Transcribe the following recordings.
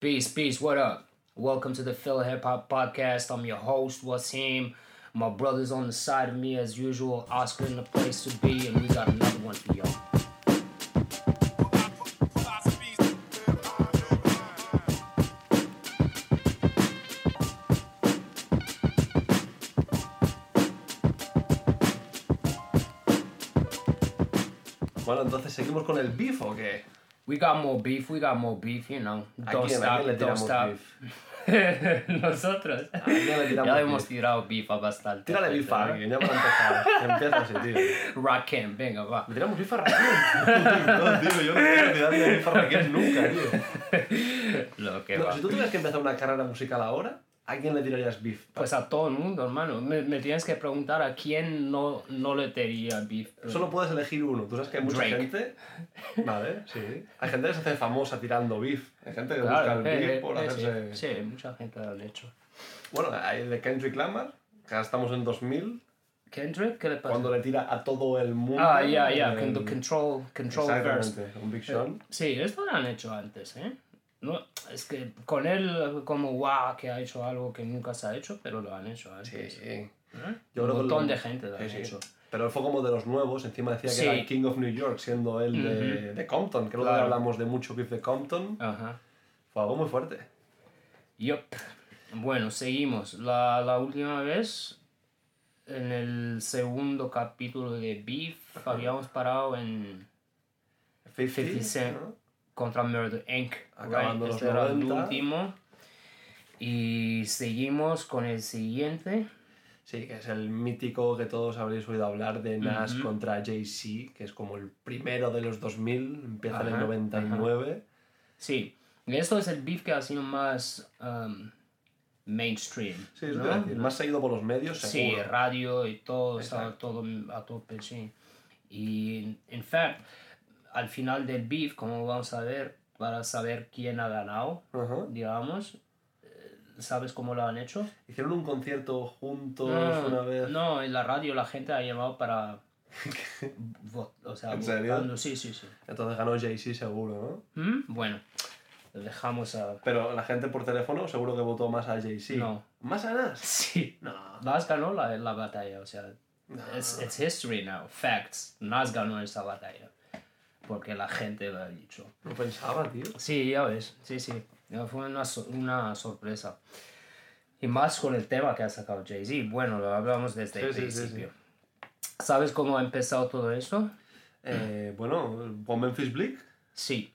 Peace, peace, what up? Welcome to the Phil Hip Hop Podcast. I'm your host, Wasim. My brother's on the side of me as usual, Oscar in the place to be, and we got another one for y'all. Bueno, entonces seguimos con el beef o qué? We got more beef, we got more beef, you know. ¿A Don't stop, le don't stop. beef? Nosotros. ¿A quién le Ya beef? hemos tirado beef a bastante. Tírale beef a alguien, ya para empezar. Empieza así, tío. Rakim, venga, va. ¿Le tiramos beef a Raquel? no, tío, yo no quiero tirarle beef a Raquel nunca, tío. Lo que No, va. si tú tuvieras que empezar una carrera musical ahora, ¿a quién le tirarías beef? Pues a todo el mundo, hermano. Me, me tienes que preguntar a quién no, no le tiraría beef. Solo puedes elegir uno. Tú sabes que hay mucha Drake. gente... Vale, sí. Hay gente que se hace famosa tirando beef. Hay gente que busca Claro, el eh, beef eh, por eh, hacerse... sí, sí, mucha gente lo ha hecho. Bueno, hay el de Kendrick Lamar, que ahora estamos en 2000, Kendrick, ¿qué le pasa? cuando le tira a todo el mundo. Ah, ya, ya, el- con the control, control. Exactamente, un Big Sean. Sí, esto lo han hecho antes, ¿eh? No, es que con él, como wow, que ha hecho algo que nunca se ha hecho, pero lo han hecho antes. Sí. ¿eh? Yo Un creo que montón lo- de gente lo Sí, han sí. hecho. Pero él fue como de los nuevos, encima decía que era el King of New York, siendo él de, de Compton, que luego Claro. hablamos de mucho beef de Compton. Ajá. Fue algo muy fuerte. Yup. Bueno, seguimos. La, la última vez, en el segundo capítulo de Beef, habíamos parado en 50, 50 Cent ¿no? Contra Murder Inc. Acabando los Este era el 90. último. Y seguimos con el siguiente. Sí, que es el mítico que todos habréis oído hablar de Nas contra Jay-Z, que es como el primero de los 2000, empieza en el Ajá, 99. Sí, y esto es el beef que ha sido más um, mainstream. Sí, eso ¿no? decir, más seguido por los medios, Sí, seguro. radio y todo, Exacto. todo a tope, sí. Y, en fact, al final del beef, como vamos a ver, para saber quién ha ganado, Ajá. digamos, eh, ¿sabes cómo lo han hecho? Hicieron un concierto juntos No, una vez. no, en la radio la gente ha llamado para... o sea, ¿En serio? votando, sí, sí, sí. Entonces ganó Jay-Z seguro, ¿no? ¿Mm? Bueno, lo dejamos a... Pero la gente por teléfono seguro que votó más a Jay-Z. No. ¿Más a Nas? Sí, No. Nas ganó la, la batalla, o sea, it's, it's history now, facts. Nas ganó esa batalla, porque la gente lo ha dicho. No pensaba, tío. Sí, ya ves, sí, sí, fue una, so- una sorpresa. Y más con el tema que ha sacado Jay-Z, bueno, lo hablamos desde el Sí, sí, sí, principio. ¿Sabes cómo ha empezado todo eso? Eh, bueno, con Memphis Bleak. Sí,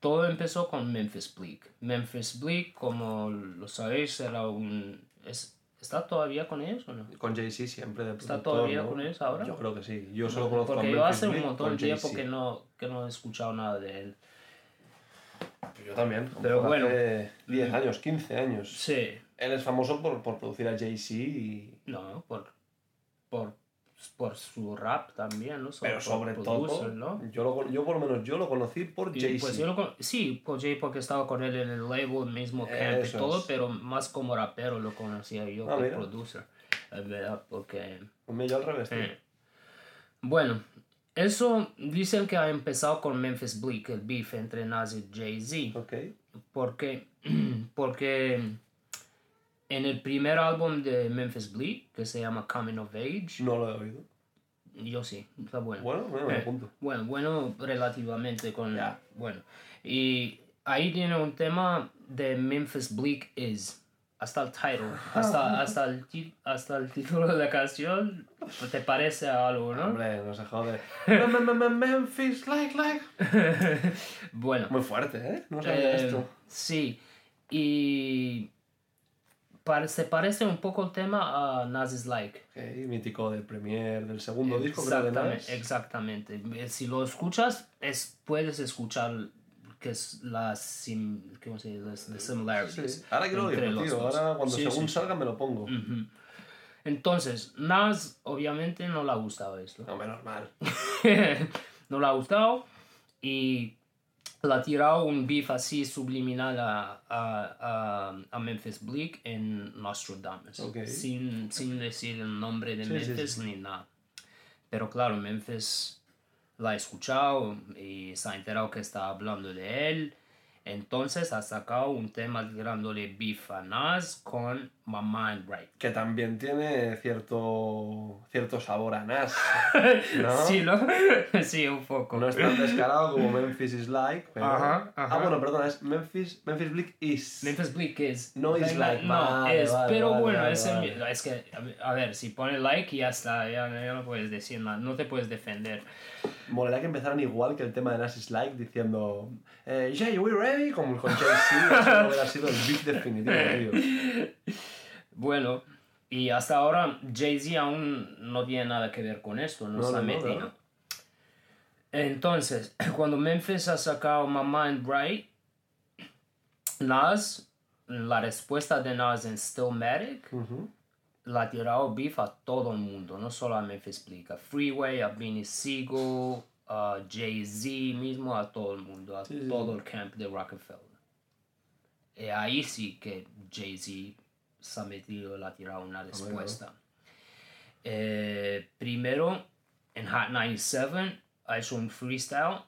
todo empezó con Memphis Bleak. Memphis Bleak, como lo sabéis, era un... es- ¿Está todavía con ellos o no? Con Jay-Z siempre de ¿Está productor, todavía ¿no? con ellos ahora? Yo creo que sí. Yo solo conozco Porque a yo Memphis hace un montón de tiempo que no, que no he escuchado nada de él. Yo también. Pero Hace bueno. 10 años, 15 años. Sí, Él es famoso por, por producir a Jay-Z y... no, por, por, por su rap también, ¿no? Pero por sobre producer, todo, ¿no? yo, lo, yo por lo menos yo lo conocí por Y, Jay-Z. pues yo lo con- sí, por Jay porque estaba con él en el label, mismo camp y todo, es. pero más como rapero lo conocía yo Ah, que mira. producer. Es verdad, porque... Pues yo al revés. Eh. Bueno, eso dicen que ha empezado con Memphis Bleak, el beef entre Nas y Jay-Z. Ok. Porque, porque en el primer álbum de Memphis Bleak, que se llama Coming of Age, No lo he oído. yo sí, está bueno. Bueno, bueno, Eh, lo apunto. bueno, bueno, relativamente con... Ya. Bueno, y ahí tiene un tema de Memphis Bleak Is. Hasta el title, hasta, hasta, el, hasta el título de la canción, te parece a algo, ¿no? Hombre, no se jode. Mem- mem- mem- Memphis, like, like. Bueno, Muy fuerte, ¿eh? No sabía Eh, esto. Sí, y se parece un poco el tema a Nas Like. Ok, mítico del Premier, del segundo disco, creo, de Exactamente, exactamente. Eh, Si lo escuchas, es, puedes escuchar que es la sim, ¿cómo se dice? The similarities. Sí. Ahora tío. dos. Ahora cuando Sí, según sí, salga me lo pongo. Ujú. Entonces, Nas obviamente no le ha gustado esto. No, menos mal. no le ha gustado y le ha tirado un beef así subliminal a, a, a, a Memphis Bleak en Nostradamus, Ok. sin, sin decir el nombre de Sí, sí, Memphis ni nada. Pero claro, Memphis la ha escuchado y se ha enterado que está hablando de él. Entonces ha sacado un tema tirándole beef a Nas con My Mind Right. Que también tiene cierto, cierto sabor a Nas. ¿no? Sí, ¿no? sí, un poco. No es tan descarado como Memphis is like, pero... Ajá, ajá. Ah, bueno, perdona, es Memphis, Memphis Bleak is. Memphis Bleak es. No is like, No, vale, es. vale, pero vale, bueno, es, el es que, a ver, si pone like y ya está, ya, ya no puedes decir nada, no te puedes defender. Molaría que empezaran igual que el tema de Nas is like diciendo eh, Jay, we ready? Como con Jay-Z, eso hubiera sido el beat definitivo, tío. Bueno, y hasta ahora Jay-Z aún no tiene nada que ver con esto, no, No, metido. claro. Entonces, cuando Memphis ha sacado My Mind Right, Nas, la respuesta de Nas en Stillmatic, la ha tirado beef a todo el mundo, no solo a Memphis Bleak, a Freeway, a Beanie Siegel, a Jay-Z mismo, a todo el mundo, a Sí, sí, todo el camp de Rockefeller. Y ahí sí que Jay-Z se ha metido, le ha tirado una respuesta. Eh, primero, en Hot 97 ha hecho un freestyle.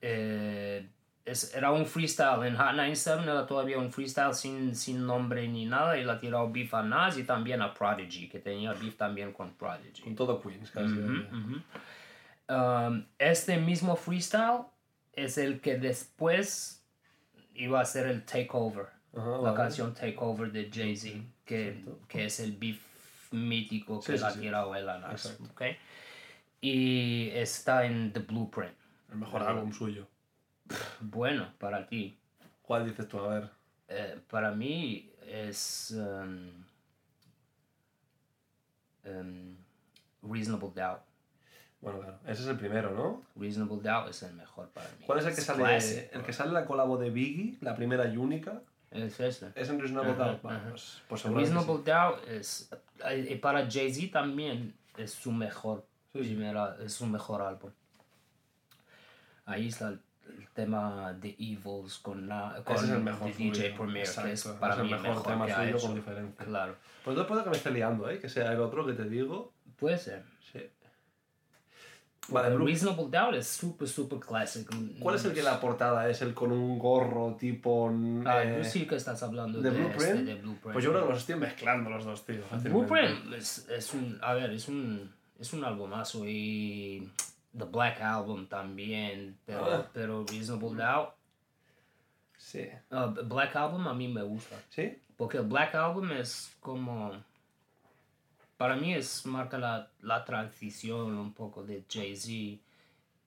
Eh, es- era un freestyle en Hot 97, era todavía un freestyle sin, sin nombre ni nada. Y le ha tirado beef a Nas y también a Prodigy, que tenía beef también con Prodigy. Con todo Queens, casi. Um, este mismo freestyle es el que después iba a ser el Takeover, Ajá, la vale. canción Takeover de Jay-Z, que, que es el beef mítico que Sí, sí, sí. tirado él a Nas, Exacto. ¿ok? Y está en The Blueprint. El mejor álbum suyo. Bueno, para ti. ¿Cuál dices tú? A ver. Eh, para mí es um, um, Reasonable Doubt. Bueno, claro. Ese es el primero, ¿no? Reasonable Doubt es el mejor para mí. ¿Cuál es el que sale? classic, el que sale la colabo de Biggie, la primera y única. Es este. Es en Reasonable Ajá, Doubt. Ajá. pues, pues Reasonable Doubt es. eh, Y para Jay-Z también es su mejor. Sí, sí. primera- es su mejor álbum. Ahí está el, el tema de Evils con, na- con es el mejor DJ Premier, que es para Es el mí mejor mejor, tema que ha suyo hecho. con diferencia. Claro. Pues no puedo que me esté liando, ¿eh? Que sea el otro que te digo. Puede ser. Sí. Vale, Reasonable Doubt es súper, súper clásico. ¿Cuál es el que la portada es el con un gorro tipo. Ah, eh, sí que estás hablando ¿de de, Blueprint? este, de Blueprint. Pues yo creo que los estoy mezclando los dos, tío. Blueprint es, es un, a ver, es un, es un albumazo y The Black Album también, pero, Ah. pero Reasonable Doubt, Sí. uh, Black Album a mí me gusta, ¿Sí? porque el Black Album es como, para mí es, marca la, la transición un poco de Jay-Z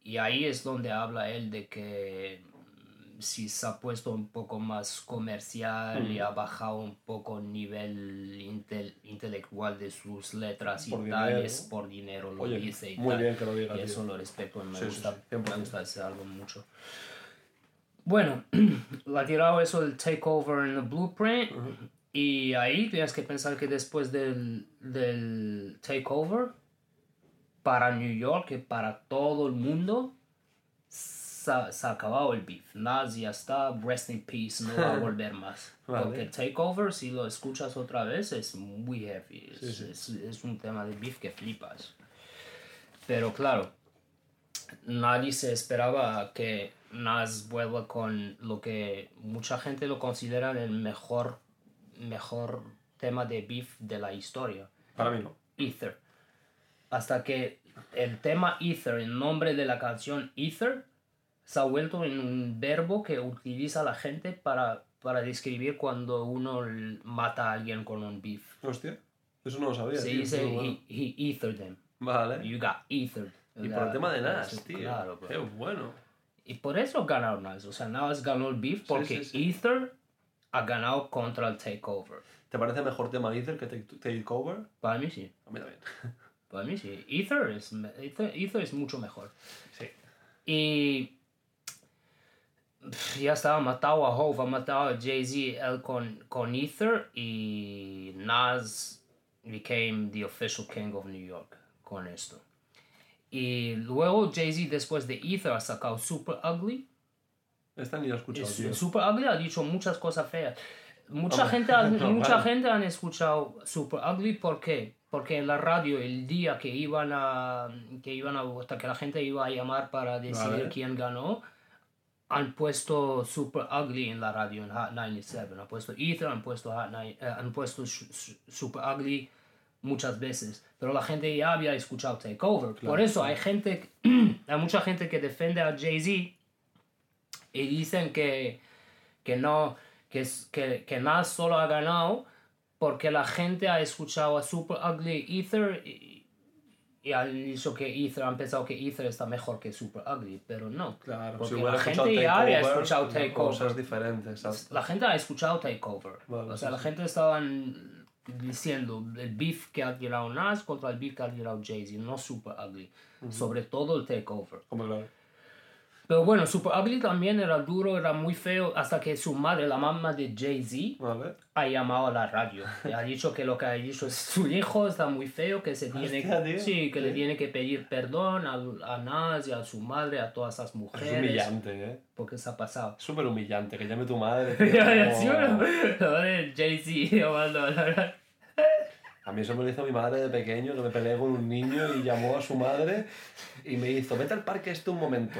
y ahí es donde habla él de que mm, si se ha puesto un poco más comercial y Mm. ha bajado un poco el nivel intel- intelectual de sus letras y Por tales dinero. por dinero lo Oye, dice y muy tal. bien que lo diga, y tío. eso lo respeto me Sí, gusta, sí, 100%. me gusta ese álbum mucho bueno le ha tirado eso el takeover en el blueprint y ahí tienes que pensar que después del, del takeover para New York y para todo el mundo se, se ha acabado el beef. Nas ya está, rest in peace, no va a volver más. Vale. Porque el takeover, si lo escuchas otra vez, es muy heavy. Es, Sí, sí. es- es un tema de beef que flipas. Pero claro, nadie se esperaba que Nas vuelva con lo que mucha gente lo considera el mejor, mejor tema de beef de la historia. Para mí no. Ether. Hasta que el tema Ether, el nombre de la canción Ether, se ha vuelto en un verbo que utiliza la gente para, para describir cuando uno mata a alguien con un beef. Hostia. Eso no lo sabía. Se tío, dice bueno. he, he ethered them. Vale. You got ethered. Y por el tema de Nas, tío. Claro, bro. Qué bueno. Y por eso ganaron Nas. O sea, Nas ganó el beef porque sí, sí. Ether ha ganado contra el Takeover. ¿Te parece mejor tema Ether que Take, take Over? Para mí sí. A mí también. Para mí sí. Ether es, Ether, Ether es mucho mejor. Sí. Y ya estaba matado a Hove, ha matado a Jay-Z él con, con Ether y Nas became the official king of New York con esto. Y luego Jay-Z después de Ether ha sacado Super Ugly. Esta ni he escuchado, Es- tío. Super Ugly ha dicho muchas cosas feas. Mucha Hombre, gente, ha- mucha gente han escuchado Super Ugly, ¿por qué? Porque en la radio el día que iban a que iban a votar, que la gente iba a llamar para decidir Vale. quién ganó, han puesto Super Ugly en la radio en Hot 97. Han puesto Ether, han puesto, Hot Ni- eh, han puesto Su- Su- Super Ugly muchas veces. Pero la gente ya había escuchado Takeover. Por eso hay gente, hay mucha gente que defiende a Jay-Z y dicen que, que no, que, que, que Nas solo ha ganado porque la gente ha escuchado a Super Ugly Ether y, y han dicho que Ether, han pensado que Ether está mejor que Super Ugly, pero no. Claro, porque si la gente ya había Takeover, escuchado Takeover. Cosas diferentes, exacto. La gente ha escuchado Takeover. Vale, o sea, sí, la sí. gente estaban diciendo el beef que ha tirado Nas contra el beef que ha tirado Jay-Z, no Super Ugly. Sobre todo el Takeover. Como claro. Pero bueno, Super Ugly también era duro, era muy feo, hasta que su madre, la mamá de Jay-Z, ha llamado a la radio. Y ha dicho que lo que ha dicho es su hijo está muy feo, que se tiene, sí, que le Sí. tiene que pedir perdón a, a Nas y a su madre, a todas esas Es mujeres. humillante, ¿eh? Porque se ha pasado. Es súper humillante que llame tu madre. como- Jay-Z llamando a la radio. A mí eso me lo hizo mi madre de pequeño, que me peleé con un niño y llamó a su madre y me hizo, vete al parque este un momento.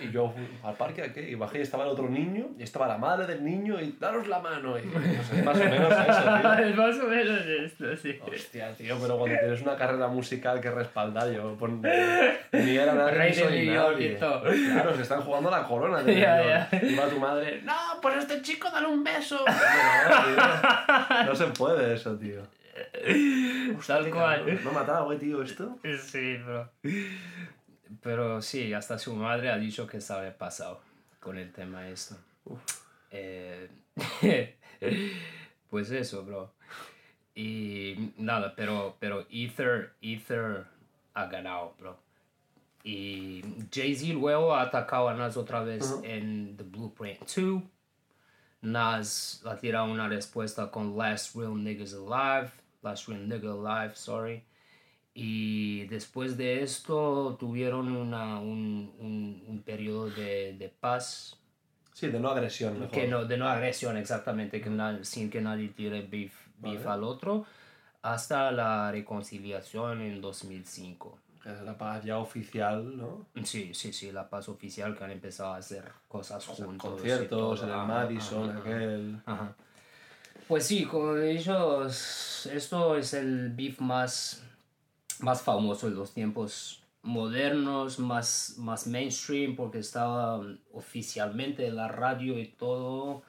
Y yo, ¿al parque a qué? Y bajé y estaba el otro niño, y estaba la madre del niño y daros la mano. Y no sé, más o menos eso, tío. Es más o menos esto, sí. Hostia, tío, pero cuando tienes una carrera musical que respaldar, yo pon- ni era nada Rey ni de New York y nadie. todo. Claro, se están jugando la corona New Ya, York. Y va tu madre, no, pues a este chico dale un beso. No, tío, no se puede eso, tío. Tal Qué cual. cabrón. ¿Me ha matado, eh, tío, esto? Sí, bro. Pero sí, hasta su madre ha dicho que sabe pasado con el tema esto. Eh, pues eso, bro. Y nada, pero, pero Ether, Ether ha ganado, bro. Y Jay-Z luego ha atacado a Nas otra vez en The Blueprint 2. Nas ha tirado una respuesta con Last Real Niggas Alive. Real Nigga Alive, sorry. Y después de esto tuvieron una, un, un, un periodo de, de paz, Sí, de no agresión, mejor. que no, de no agresión exactamente, que na- sin que nadie tire beef, beef Vale. al otro, hasta la reconciliación en 2005. Que es la paz ya oficial, ¿no? Sí, sí, sí, la paz oficial que han empezado a hacer cosas juntos. Conciertos todo. en el Madison, ajá. aquel... Ajá. Pues sí, como he dicho, s- esto es el beef más, más famoso de los tiempos modernos, más, más mainstream, porque estaba um, oficialmente en la radio y todo.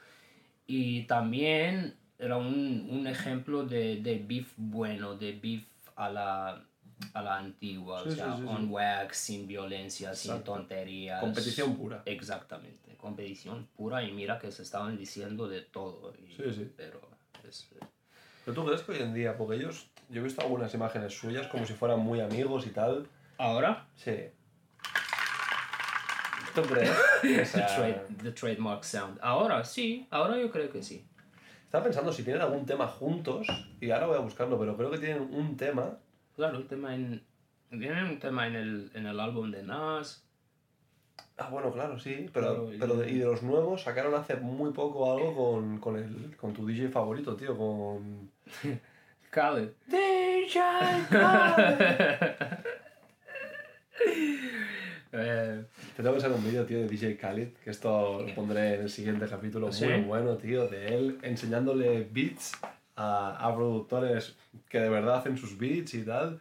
Y también era un, un ejemplo de, de beef bueno, de beef a la, a la antigua, Sí, o sea, sí, sí, sí. on wax, sin violencia, sin tonterías. Competición pura. Exactamente, competición pura y mira que se estaban diciendo de todo. y- Sí, sí. Pero es- ¿Pero tú crees que hoy en día, porque ellos... Yo he visto algunas imágenes suyas como si fueran muy amigos y tal. Ahora, Sí. ¿Tú crees? O the, sea, trade- the trademark sound. Ahora sí, ahora yo creo que sí. Estaba pensando si tienen algún tema juntos, y ahora voy a buscarlo, pero creo que tienen un tema. Claro, el tema en, tienen un tema en el, en el álbum de Nas. Ah, bueno, claro, sí, pero, Claro, y- pero de, y de los nuevos sacaron hace muy poco algo con, con, el, con tu DJ favorito, tío, con... Khaled. DJ Eh, Te tengo que hacer un vídeo, tío, de DJ Khaled, que esto lo pondré en el siguiente capítulo. ¿Sí? Muy bueno, tío, de él enseñándole beats a, a productores que de verdad hacen sus beats y tal,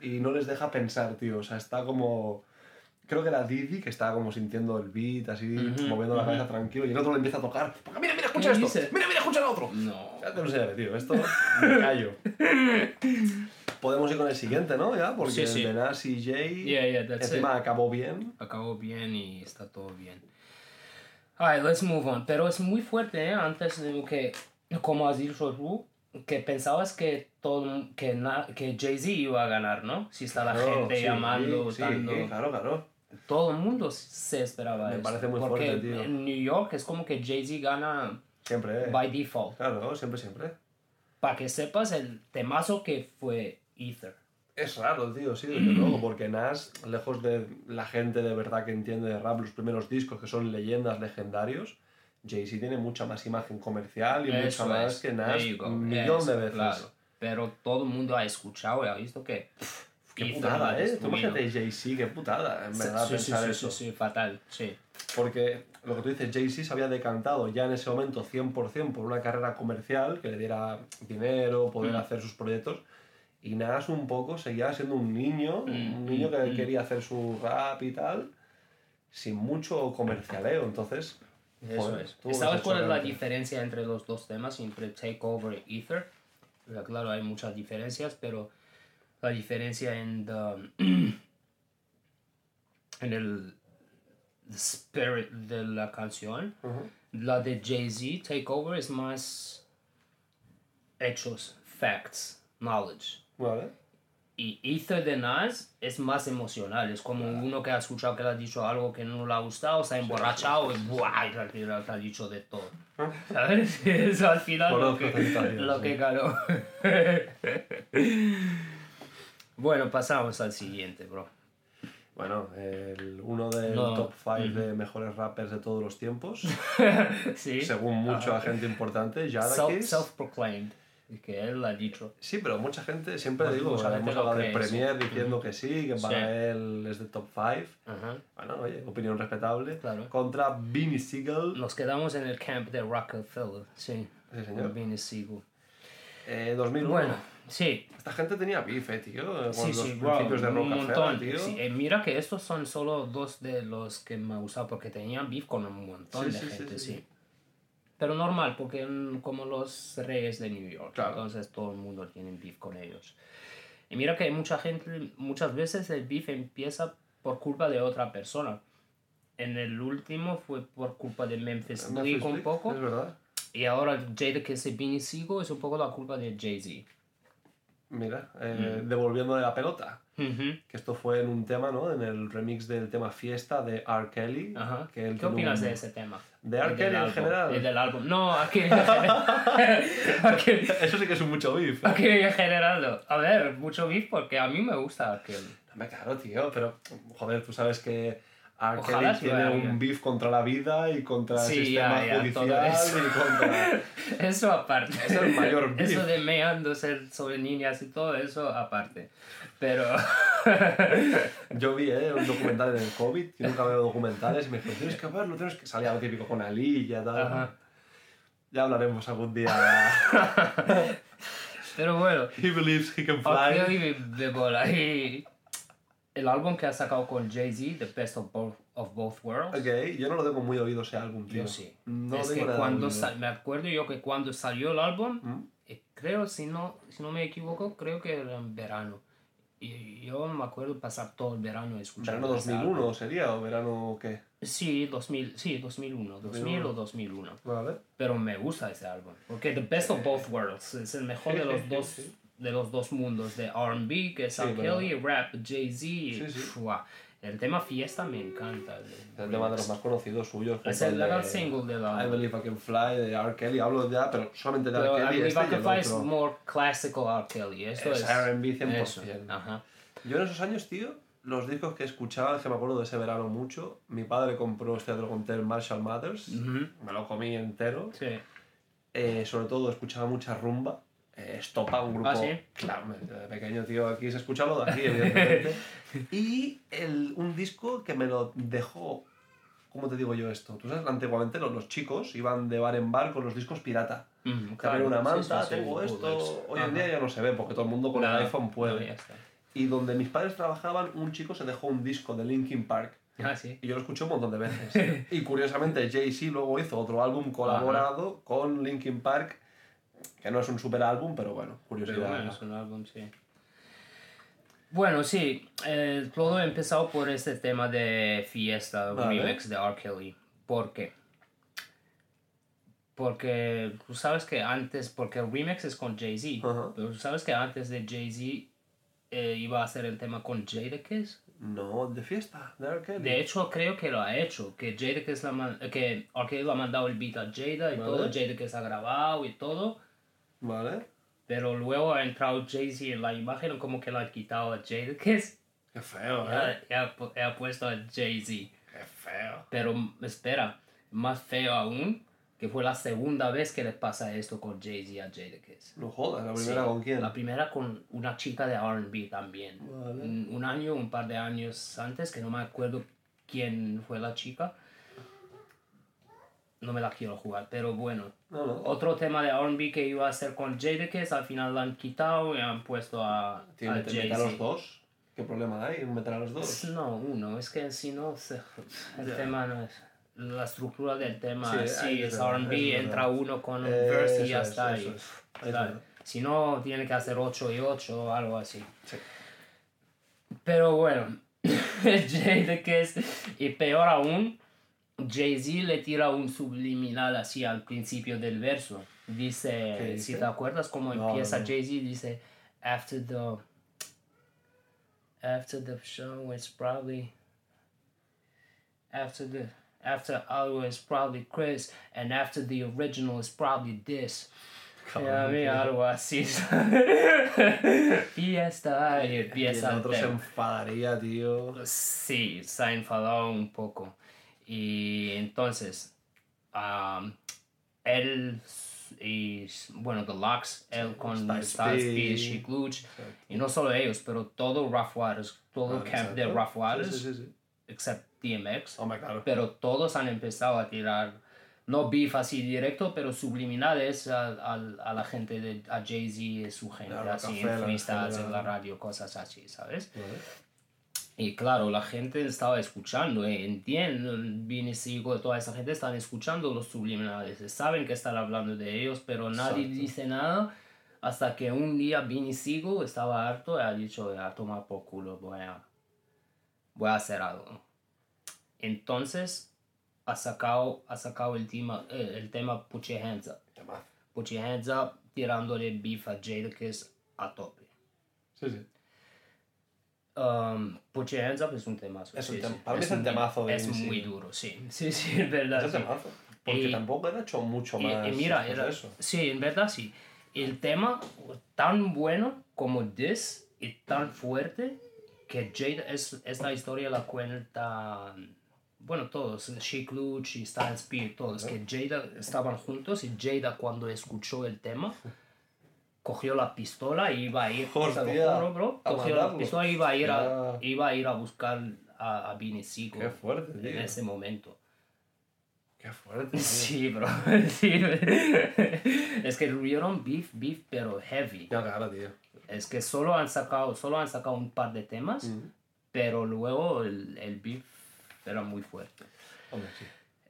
y no les deja pensar, tío. O sea, está como... Creo que era Didi que estaba como sintiendo el beat, así, moviendo la cabeza tranquilo, y el otro le empieza a tocar. Porque mira, mira, escucha ¿Qué esto. dice? Mira, mira, escucha el otro. no. Ya te lo enseñaré, tío. Esto me callo. Podemos ir con el siguiente, ¿no? Ya, porque Sí, sí. el de Nas y Jay Yeah, yeah, encima acabó bien. Acabó bien y está todo bien. Alright, let's move on. Pero es muy fuerte, ¿eh? Antes de que, como has dicho tú, que pensabas que todo que, na- que Jay-Z iba a ganar, ¿no? Si está la Claro, gente sí, llamando, sí, dando. claro, claro. Todo el mundo se esperaba Me eso. parece muy Porque fuerte, tío. en New York es como que Jay-Z gana Siempre, eh. by default. Claro, siempre, siempre. Para que sepas el temazo que fue Ether. Es raro, tío, sí, desde luego, porque Nas, lejos de la gente de verdad que entiende de rap, los primeros discos que son leyendas legendarios, Jay-Z tiene mucha más imagen comercial y Eso mucha más es. que Nas un millón de veces. Claro. Pero todo el mundo ha escuchado y ha visto que Qué putada, ¿eh? Tú imagínate Jay-Z, qué putada, en verdad, sí, pensar sí, eso. sí, sí, fatal, sí. Porque lo que tú dices, Jay-Z se había decantado ya en ese momento 100% por una carrera comercial que le diera dinero, poder Mm. hacer sus proyectos. Y Nas un poco seguía siendo un niño, Mm, un niño que mm, mm. quería hacer su rap y tal, sin mucho comercialeo. Entonces, Eso joder, es. tuvo ¿Y que ¿Sabes cuál es la diferencia entre los dos temas, entre Takeover y Ether? Claro, hay muchas diferencias, pero la diferencia en, the- en el spirit de la canción, Ujú. la de Jay-Z, Takeover, es más hechos, facts, knowledge. Vale. Y Ether de Nas es más emocional, es como uno que ha escuchado que le ha dicho algo que no le ha gustado, se ha emborrachado y ¡buah! y te ha- te ha dicho de todo. ¿Sabes? Eso al final lo que, lo sí. que ganó. bueno, pasamos al siguiente, bro. Bueno, el, uno del No. top 5 de mejores rappers de todos los tiempos, sí. según mucha gente importante, Self- Jadakiss. Self-proclaimed. y que él lo ha dicho. Sí, pero mucha gente, siempre Mucha digo, o sea, hemos hablado de Premier diciendo que sí, que para Sí. él es de top 5. Ajá. Bueno, oye, opinión respetable. Claro. Contra Beanie Siegel. Nos quedamos en el camp de Rockefeller, sí. Sí, señor. Vinny Siegel. Eh, 2001. Bueno, sí. Esta gente tenía bife, tío, con Sí, los sí, principios de un Rockefeller, montón. tío. Sí, eh, mira que estos son solo dos de los que me ha gustado porque tenían beef con un montón de gente, sí. Pero normal, porque como los reyes de New York, Claro. entonces todo el mundo tiene beef con ellos. Y mira que mucha gente, muchas veces el beef empieza por culpa de otra persona. En el último fue por culpa de Memphis, Memphis Bleak un poco. Es verdad. Y ahora Jadakiss y Beanie Siegel es un poco la culpa de Jay-Z. Mira, eh, Mm. devolviendo de la pelota. Que esto fue en un tema, ¿no? En el remix del tema Fiesta de R. Kelly. Que él ¿Qué opinas un- de ese tema? ¿De R. El Kelly en general? el del álbum. No, aquí en general. aquí, Eso sí que es un mucho beef. aquí en general. A ver, mucho beef porque a mí me gusta aquel. Hombre, claro, tío, pero joder, tú sabes que R. Ojalá Kelly tiene un beef contra la vida y contra Sí, el sistema ya, ya, judicial y contra... Eso aparte. Es el mayor beef. Eso de meándose sobre niñas y todo eso aparte. Pero. Yo vi eh, un documental en el COVID, yo nunca veo documentales y me dijo, tienes que verlo, tienes que... Salía lo típico con Ali y tal. Ajá. Ya hablaremos algún día. Pero bueno. He believes he can fly. bola. Y el álbum que ha sacado con Jay-Z, The Best of Both, of Both Worlds. Ok, yo no lo tengo muy oído ese álbum, tío. Yo sí. No es que tengo nada cuando sal- me acuerdo yo que cuando salió el álbum, ¿Mm? eh, creo, si no, si no me equivoco, creo que era en verano. Y yo me acuerdo pasar todo el verano escuchando. ¿Verano ese 2001 álbum. sería o verano qué? Sí, 2000, sí, 2001, 2000 o 2001. Vale. Pero me gusta ese álbum. Porque The Best of Both Worlds es el mejor de los sí, dos. De los dos mundos, de RB, que es Sí. Kelly, rap, Jay-Z. Sí, sí. Fua. El tema fiesta me encanta. el el tema de los más conocidos suyos. Es el, el single de la. I Believe I Can Fly de R. Kelly. Hablo ya, pero solamente de Pero R. I Kelly. Believe Este I Can Fly es more classical R. Kelly. Esto Es es, R&B 100%. Eso, Ajá. Yo en esos años, tío, los discos que escuchaba, que me acuerdo de ese verano mucho, mi padre compró este otro conté, el Marshall Mathers. Ujú. Me lo comí entero. Sí. Eh, sobre todo escuchaba mucha rumba. Eh, Estopa, un grupo. ¿Ah, sí? Claro, de pequeño, tío, aquí se escucha lo de aquí, evidentemente. y el, un disco que me lo dejó. ¿Cómo te digo yo esto? Tú sabes, antiguamente los, los chicos iban de bar en bar con los discos pirata. Mm, abren una manta, sí, sí, tengo esto. Hoy en Ajá. día ya no se ve porque todo el mundo con el No, iPhone no, puede. está. Y donde mis padres trabajaban, un chico se dejó un disco de Linkin Park. Ah, sí. Y yo lo escuché un montón de veces. y curiosamente, Jay-Z luego hizo otro álbum colaborado con Linkin Park, que no es un super álbum, pero bueno, Pero curiosidad. bueno, es un álbum, sí. Bueno, sí, eh, todo ha empezado por este tema de fiesta, Vale. remix de R. Kelly. ¿Por qué? Porque tú sabes que antes, porque el remix es con Jay-Z, pero tú sabes que antes de Jay-Z eh, iba a hacer el tema con Jadakiss. No, de fiesta, de R. Kelly. De hecho, creo que lo ha hecho, que Jadakiss la que R. Kelly le ha mandado el beat a Jada y Vale. todo, Jadakiss ha grabado y todo. Vale. Pero luego ha entrado Jay-Z en la imagen, como que le ha quitado a Jadakiss Qué feo, y ¿eh? ha, y ha puesto a Jay-Z. Qué feo. Pero espera, más feo aún, que fue la segunda vez que le pasa esto con Jay-Z a Jadakiss. No jodas, la primera Sí, con quién. La primera con una chica de R&B también. Vale. Un, un año, un par de años antes, que no me acuerdo quién fue la chica. No me la quiero jugar, pero bueno. No, no. Otro tema de R&B que iba a hacer con Jadakiss, al final lo han quitado y han puesto a, a Tiene que meter a los dos. ¿Qué problema hay en meter a los dos? No, uno, es que si no, se- el tema no es... La estructura del tema, Sí, sí, es R&B, entra uno con un Eso verse y ya es, está. eso y-. Si no, tiene que hacer 8 y 8 o algo así. Sí. Pero bueno, Jadakiss, y peor aún, Jay-Z le tira un subliminal así al principio del verso. ¿Qué Dice, si te acuerdas cómo No, empieza no. Jay-Z, dice, after the, after the show it's probably, after the, after algo it's probably Chris, and after the original it's probably this. Ya, mira, algo así. Fiesta y Y el otro se enfadaría, tío. Sí, se ha enfadado un poco. Y entonces, am, él y, bueno, The Locks, él con y Chic Luch, y no solo ellos, pero todo Rough Waters, todo Vale, camp de. Rough Waters, Sí, sí, sí. except DMX, Hombre, claro. pero todos han empezado a tirar, no beef así directo, pero subliminales a, a- a la gente, de, a Jay-Z y su gente, Claro, así en freestyles, en la radio, cosas así, ¿sabes? Vale. Y claro, la gente estaba escuchando, eh, entienden, Vinny Sigo, toda esa gente están escuchando los subliminales, saben que están hablando de ellos, pero nadie Exacto. dice nada hasta que un día Sigo estaba harto y ha dicho, a tomar por culo, voy a, voy a hacer algo. Entonces ha sacado, ha sacado el, tema, eh, el tema Put Your Hands Up. Put Your Hands Up tirándole beef a Jadakiss a tope. Sí, sí. Um, Put Your Hands Up es un temazo. Es un sí, tem- sí. para mí es el muy- temazo de Es muy duro, sí. Sí, sí, es verdad. Es sí. temazo. Porque Y- tampoco han hecho mucho Y, más. y mira, era- eso. sí, en verdad sí. El tema tan bueno como This y tan fuerte que Jada es, es la historia la cuenta. Bueno, todos, Chic Luch y Styles P, todos, que Jada estaban juntos y Jada cuando escuchó el tema cogió la pistola y iba a ir, te lo Hostia, juro, bro, a cogió la pistola y iba a ir a, Ya. iba a, ir a buscar a, Qué fuerte, en ese momento. Qué fuerte. tío. Sí, bro. Sí. Es que tuvieron beef, beef, pero heavy. Claro, tío. Es que solo han sacado, solo han sacado un par de temas, pero luego el, el beef era muy fuerte. Hombre, sí.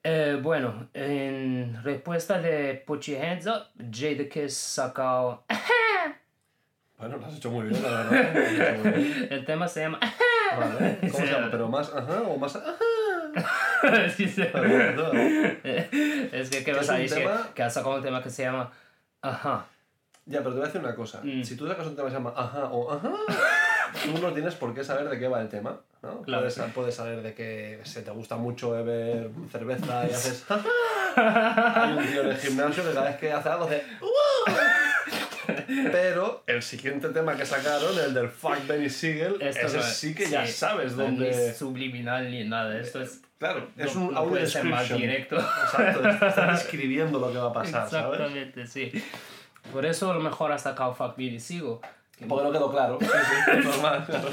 Eh, bueno, en respuesta de Put Your Hands Up, Jadakiss sacó... Bueno, lo has hecho muy bien, la verdad. Has muy bien. El tema se llama... Vale. ¿Cómo se llama? Pero más ajá o más ajá. Sí, sí. Es que, ¿qué vas a decir? Que ha sacado un tema que se llama... Ajá. Ya, pero te voy a decir una cosa. Mm. Si tú sacas un tema que se llama ajá o ajá, tú no tienes por qué saber de qué va el tema. ¿no? Claro. Puedes, puedes saber de que se te gusta mucho beber cerveza y haces. Hay un tío en el gimnasio que cada vez que hace algo hace. Pero el siguiente tema que sacaron, el del Fuck Benny Siegel, Esto ese sí que ya sabes no es dónde. Subliminal ni nada. Esto es. Claro, es no- un no audio puede ser más directo. Exacto, están escribiendo lo que va a pasar, ¿sabes? Exactamente, sí. Por eso a lo mejor ha sacado Fuck Billy Sigo. Porque no quedó claro. Sí, sí, normal, claro.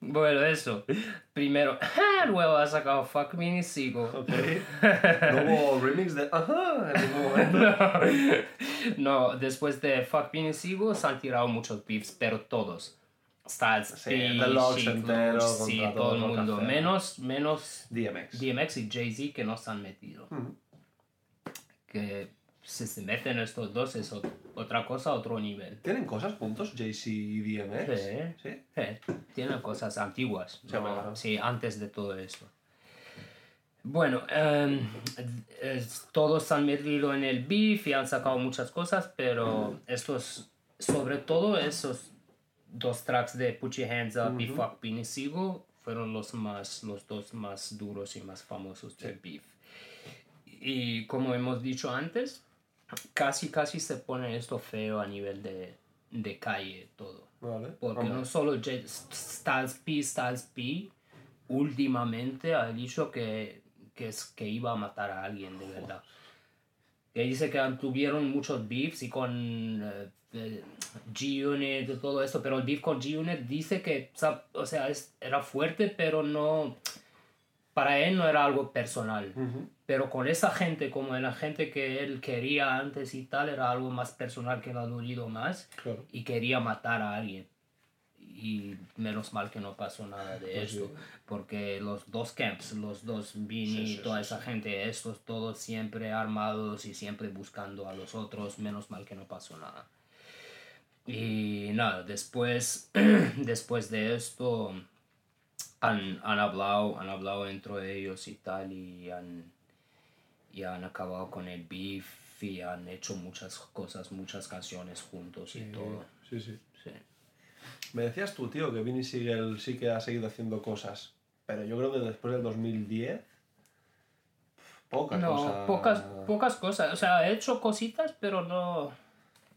Bueno, eso. Primero, luego ha sacado Fuck Billy Sigo. Ok. No hubo remix de ajá en ningún momento. No, después de Fuck Billy Sigo se han tirado muchos beefs, pero todos. Styles Sí, P, The entero contra sí, todo todo el mundo. Menos, menos DMX. DMX y Jay-Z que no se han metido. Que si se meten estos dos es ot- otra cosa, otro nivel. ¿Tienen cosas juntos, Jay-Z y DMX? Sí. ¿Sí? Tienen cosas antiguas. Sí. Sí, antes de todo esto. Bueno, em, todos se han metido en el beef y han sacado muchas cosas, pero estos, sobre todo esos dos tracks de Put Your Hands Up y Ujú. Fuck Beanie Siegel fueron los más, los dos más duros y más famosos del beef. Y como hemos dicho antes, casi casi se pone esto feo a nivel de, de calle todo. Vale. Porque no solo Styles P, Styles P, últimamente ha dicho que que, es, que iba a matar a alguien de verdad. Que dice que tuvieron muchos beefs y con eh, eh, G-Unit y todo esto, pero el beef con G-Unit dice que, o sea, es, era fuerte, pero no, para él no era algo personal. Pero con esa gente, como la gente que él quería antes y tal, era algo más personal que lo ha dolido más y quería matar a alguien y menos mal que no pasó nada de pues esto, porque los dos camps, los dos Vini, y toda esa gente, estos todos siempre armados y siempre buscando a los otros, menos mal que no pasó nada. Y nada, después, después de esto han, han, hablado, han hablado entre ellos y tal, y han, y han acabado con el beef y han hecho muchas cosas, muchas canciones juntos y todo. Sí, sí. sí. Me decías tú, tío, que Vinny Siegel sí que ha seguido haciendo cosas, pero yo creo que después del 2010, pocas no, Pocas, pocas cosas. O sea, ha hecho cositas, pero no...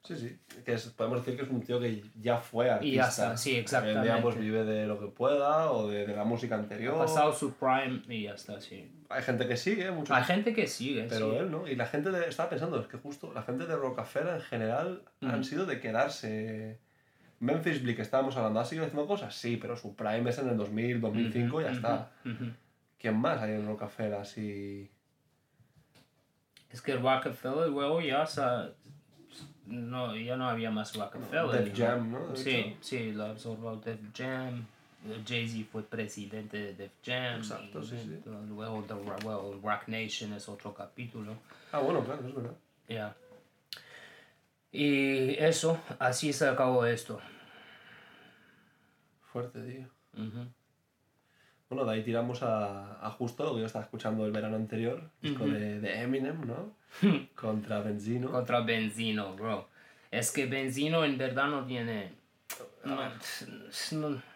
Sí, sí. Que podemos decir que es un tío que ya fue artista. Y ya está, sí, exactamente. Que pues, vive de lo que pueda o de, la música anterior. Ha pasado su prime y ya está, sí. Hay gente que sigue, mucho. Hay gente que sigue, Pero él, ¿no? Y la gente de... Estaba pensando, es que justo la gente de Rockefeller en general han sido de quedarse Memphis Bleak, estábamos hablando, ¿ha seguido haciendo cosas? Sí, pero su prime es en el 2000, 2005 y ya está. ¿Quién más hay en Rockefeller así? Es que Rockefeller luego ya, no, ya no había más Rockefeller. Def Jam, ¿no? sí, sí, lo absorbió Def Jam. Jay-Z fue presidente de Def Jam. Exacto, sí, sí. Luego the, Rock Nation es otro capítulo. Ah, bueno, claro, es verdad. Ya. Y eso, así se acabó esto. Fuerte, tío. Bueno, de ahí tiramos a, a, justo lo que yo estaba escuchando el verano anterior, de, de, Eminem, ¿no? Contra Benzino. Contra Benzino, bro. Es que Benzino en verdad no tiene...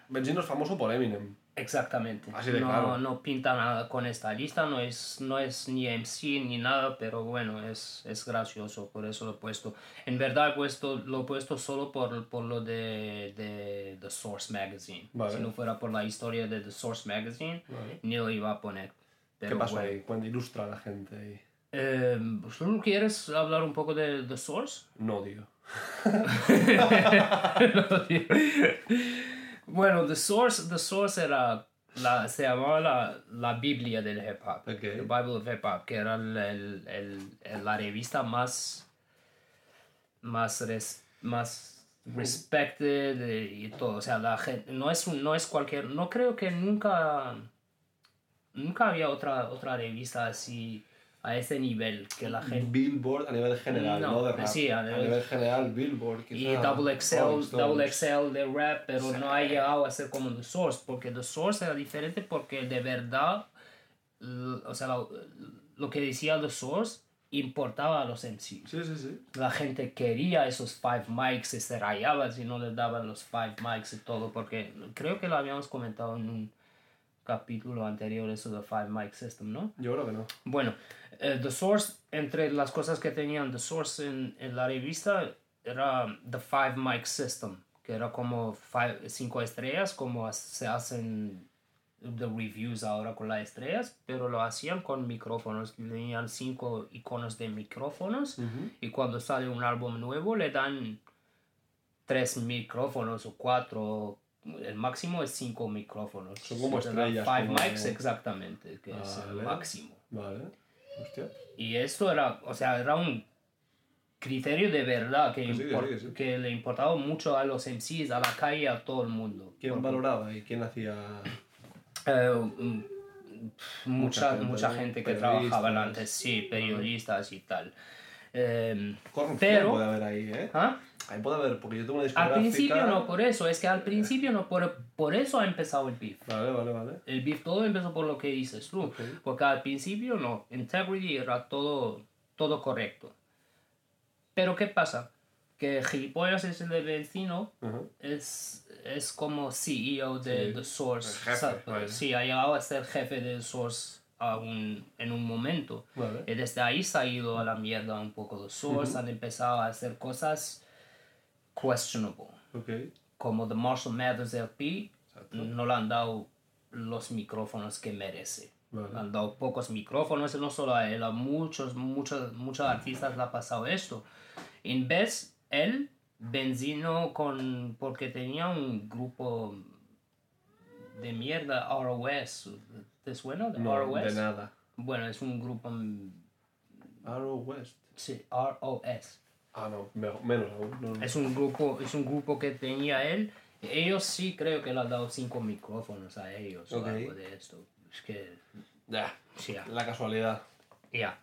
Benzino es famoso por Eminem. Exactamente. no, no pinta nada con esta lista, no es, no es ni MC ni nada, pero bueno, es, es gracioso, por eso lo he puesto. En verdad he puesto, lo he puesto solo por, por lo de, de The Source Magazine. Si no fuera por la historia de The Source Magazine, ni lo iba a poner. ¿Qué pasa ahí? Cuando ilustra a la gente ahí. Eh, ¿Quieres hablar un poco de The Source? No, digo. no, tío. Bueno, The Source, The Source era la, se llamaba la, la Biblia del hip hop, okay. The Bible of Hip Hop, que era el, el, la revista más, más, más respected y todo. O sea, la gente, no es, no es cualquier, no creo que nunca, nunca había otra, otra revista así a ese nivel que la gente Billboard a nivel general no, de rap. sí, a, nivel, general Billboard quizá, y Double XL Double XL de rap pero no ha llegado a ser como The Source porque The Source era diferente porque de verdad o sea lo, que decía The Source importaba a los MC sí, sí, sí. la gente quería esos five mics y se rayaba si no les daban los five mics y todo porque creo que lo habíamos comentado en un capítulo anterior eso de five mic system ¿no? yo creo que no bueno eh, The Source, entre las cosas que tenían The Source en, en, la revista, era The Five Mic System, que era como five, cinco estrellas, como se hacen the reviews ahora con las estrellas, pero lo hacían con micrófonos. Tenían cinco iconos de micrófonos y cuando sale un álbum nuevo le dan tres micrófonos o cuatro. El máximo es cinco micrófonos. Son como estrellas. Five mics exactamente, que es el máximo. Vale. Y esto era, o sea, era un criterio de verdad que, que le importaba mucho a los MCs, a la calle, a todo el mundo. ¿Quién valoraba y quién hacía...? Eh, mucha, mucha gente, que trabajaba antes, sí, periodistas y tal. Eh, pero, puede haber ahí, ¿eh? ¿Ah? Ahí puede haber, porque yo tengo una discográfica... Al principio no, por eso, es que al principio no, por, por eso ha empezado el beef. Vale, vale, vale. El beef todo empezó por lo que dices tú, porque al principio no, Integrity era todo, todo correcto. Pero ¿qué pasa? Que Gilipollas es el vecino, es, es como CEO de The Source. Sí, ha llegado a ser jefe de Source en un momento. Y desde ahí se ha ido a la mierda un poco de Source, han empezado a hacer cosas questionable. Como The Marshall Mathers LP, no le han dado los micrófonos que merece. Vale. Le han dado pocos micrófonos, no solo a él, a muchos, muchos, muchos artistas le ha pasado esto. En vez, él, Benzino, con, porque tenía un grupo de mierda, ROS. ¿Te suena de No, ROS? de nada. Bueno, es un grupo, West. sí, ROS. Ah, no, me- menos aún. No, no. Es un grupo, es un grupo que tenía él. Ellos sí creo que le han dado cinco micrófonos a ellos o algo de esto. Es que, Ya, sí, ya. la casualidad. Ya.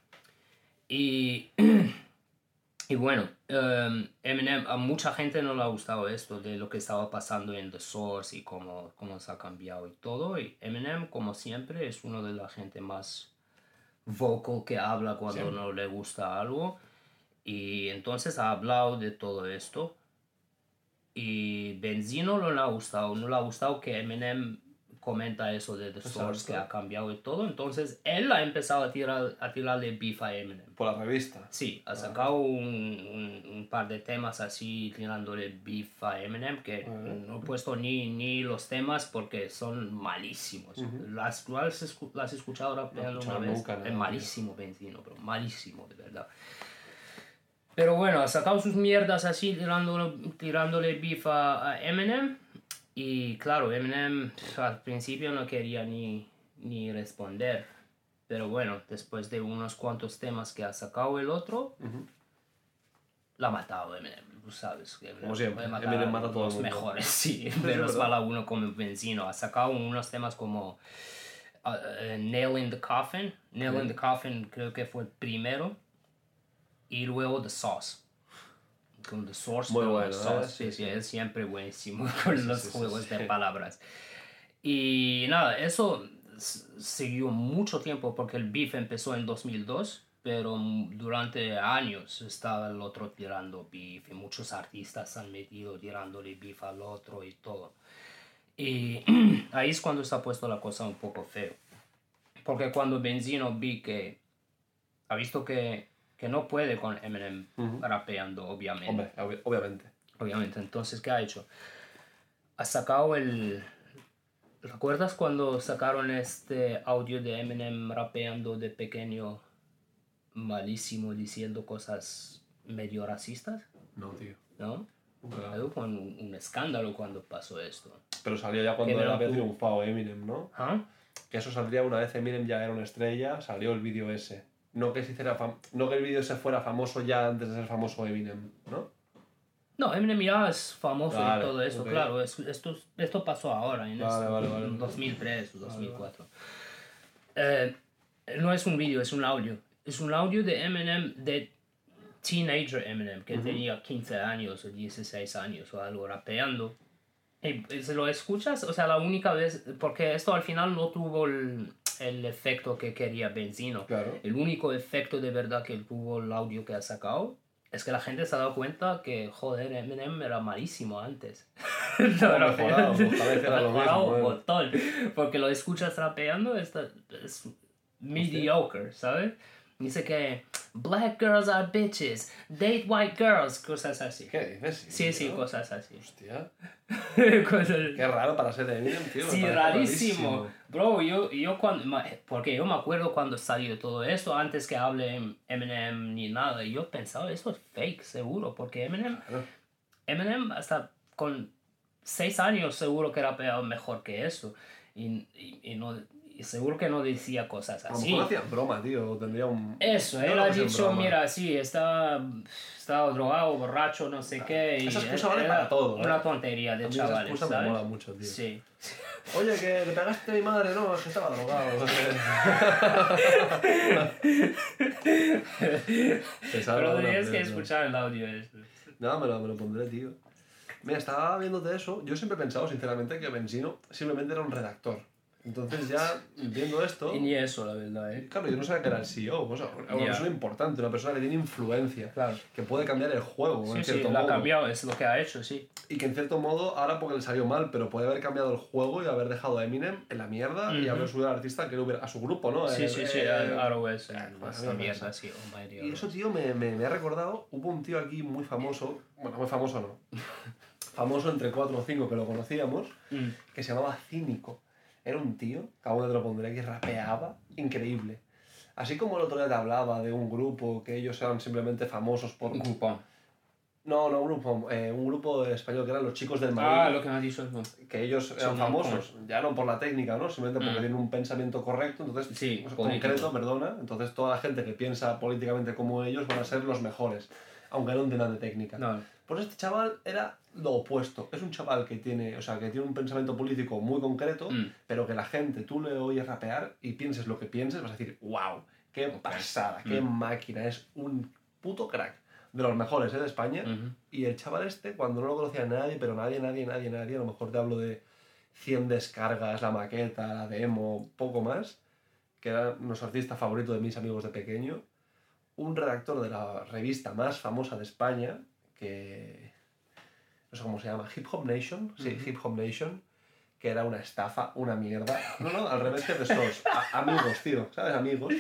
Y, y bueno, em, Eminem, a mucha gente no le ha gustado esto de lo que estaba pasando en The Source y cómo, cómo se ha cambiado y todo. Y Eminem, como siempre, es uno de la gente más vocal que habla cuando Siempre. no le gusta algo. Y entonces ha hablado de todo esto. Y Benzino no le ha gustado, no le ha gustado que Eminem comenta eso de The Source que ha cambiado y todo. Entonces él ha empezado a, tirar, a tirarle beef a Eminem. Por la revista. Sí, ha sacado un, un, un par de temas así tirándole beef a Eminem que no he puesto ni, ni los temas porque son malísimos. las, ¿Tú las, escu- las has escuchado rapeando una escuchado vez? nunca, es malísimo Benzino, pero malísimo, de verdad. Pero bueno, ha sacado sus mierdas así tirándole, tirándole beef a, a Eminem. Y claro, Eminem pf, al principio no quería ni, ni responder. Pero bueno, después de unos cuantos temas que ha sacado el otro, la ha matado Eminem. Tú sabes que Eminem Como siempre, Eminem mata a todo el los mejores, sí. Menos verdad. mal a uno como Benzino. Ha sacado unos temas como uh, uh, Nail in the Coffin. Nail in the Coffin creo que fue el primero. Y luego The Sauce. Con The Source. Muy bueno, The Sauce, ¿eh? sí, Sí, es siempre buenísimo con los juegos de palabras. Y nada, eso siguió mucho tiempo porque el beef empezó en 2002, pero durante años estaba el otro tirando beef y muchos artistas han metido tirándole beef al otro y todo. Y ahí es cuando se ha puesto la cosa un poco feo. Porque cuando Benzino vi que ha visto que, que no puede con Eminem rapeando, obviamente. Hombre, obvi- obviamente. Obviamente, entonces, ¿qué ha hecho? Ha sacado el... ¿Recuerdas cuando sacaron este audio de Eminem rapeando de pequeño malísimo diciendo cosas medio racistas? No, tío. ¿No? Nunca. Hubo un, un escándalo cuando pasó esto. Pero salió ya cuando lo había triunfado Eminem, ¿no? ¿Ah? Que eso saldría una vez Eminem ya era una estrella, salió el vídeo ese. No que, se hiciera fam- no que el vídeo ese fuera famoso ya antes de ser famoso Eminem, ¿no? No, Eminem ya es famoso Vale, y todo eso, ok. claro. es- esto, esto pasó ahora, en, Vale, esto, vale, vale. en 2003 o 2004. Eh, no es un vídeo, es un audio. Es un audio de Eminem, de Teenager Eminem, que tenía 15 años o 16 años o algo, rapeando. Y y si lo escuchas, o sea, la única vez, porque esto al final no tuvo el, el efecto que quería Benzino. Claro. El único efecto de verdad que tuvo el audio que ha sacado es que la gente se ha dado cuenta que, joder, Eminem era malísimo antes. Mejorado, era lo mejorado un montón. Porque lo escuchas rapeando, está, es mediocre, ¿sabes? Dice que black girls are bitches, date white girls, cosas así. ¿Qué dices? Sí, sí, cosas así. Hostia. Cosas- Qué raro para ser Eminem, tío. Sí, parece rarísimo. Bro, yo, yo cuando, porque yo me acuerdo cuando salió todo esto, antes que hable Eminem ni nada, y yo pensaba, eso es fake, seguro, porque Eminem, Claro. Eminem hasta con seis años seguro que rapeaba mejor que eso, y, y, y no, y seguro que no decía cosas A lo así. mejor hacían broma, tío. Tendría un. Eso, él ha dicho, mira, sí, está, está drogado, borracho, no sé qué. Y Esa excusa vale para todo, ¿eh? Una tontería de mí esa chavales, excusa me ¿sabes? mola mucho, tío. Sí. Oye, que le pegaste a mi madre, no, es que estaba drogado. Pero tenías que escuchar el audio este. No, me lo, me lo pondré, tío. Mira, estaba viéndote eso. Yo siempre he pensado, sinceramente, que Benzino simplemente era un redactor. Entonces, ya viendo esto. Y ni eso, la verdad, ¿eh? Claro, yo no sabía que era el CEO. O sea, una persona importante, una persona que tiene influencia. Claro. Que puede cambiar el juego, Sí, en sí, cierto lo ha modo. cambiado, es lo que ha hecho, sí. Y que en cierto modo, ahora porque le salió mal, pero puede haber cambiado el juego y haber dejado a Eminem en la mierda y haber subido al artista que hubiera, a su grupo, ¿no? Sí, Eh, sí, sí, eh, eh, pues, esta mierda sí, Almighty Y ROS. eso, tío, me, me, me ha recordado, hubo un tío aquí muy famoso, bueno, muy famoso no, famoso entre cuatro o cinco que lo conocíamos, Mm. que se llamaba Cínico. Era un tío, acabo de te lo pondré, que rapeaba increíble. Así como el otro día te hablaba de un grupo que ellos eran simplemente famosos por... Un grupo. No, no un grupo, eh, un grupo español que eran los chicos del Madrid. Ah, lo que me has dicho que ellos eran Son famosos, ya no por la técnica, ¿no? Simplemente porque Mm. tienen un pensamiento correcto, entonces, Sí, o sea, concreto, perdona, entonces toda la gente que piensa políticamente como ellos van a ser los mejores, aunque no entiendan de técnica. No, Pues este chaval era lo opuesto, es un chaval que tiene, o sea, que tiene un pensamiento político muy concreto, Mm. pero que la gente, tú le oyes rapear y pienses lo que pienses, vas a decir, wow, qué pasada, qué Mm. máquina, es un puto crack. De los mejores ¿eh? de España. Y el chaval este, cuando no lo conocía nadie, pero nadie, nadie, nadie, nadie, a lo mejor te hablo de 100 descargas, la maqueta, la demo, poco más, que era nuestro artista favorito de mis amigos de pequeño, un redactor de la revista más famosa de España, que no sé cómo se llama, Hip Hop Nation, sí, Ujú. Hip Hop Nation, que era una estafa, una mierda. No, no, al revés que de. A- amigos, tío, ¿sabes? Amigos.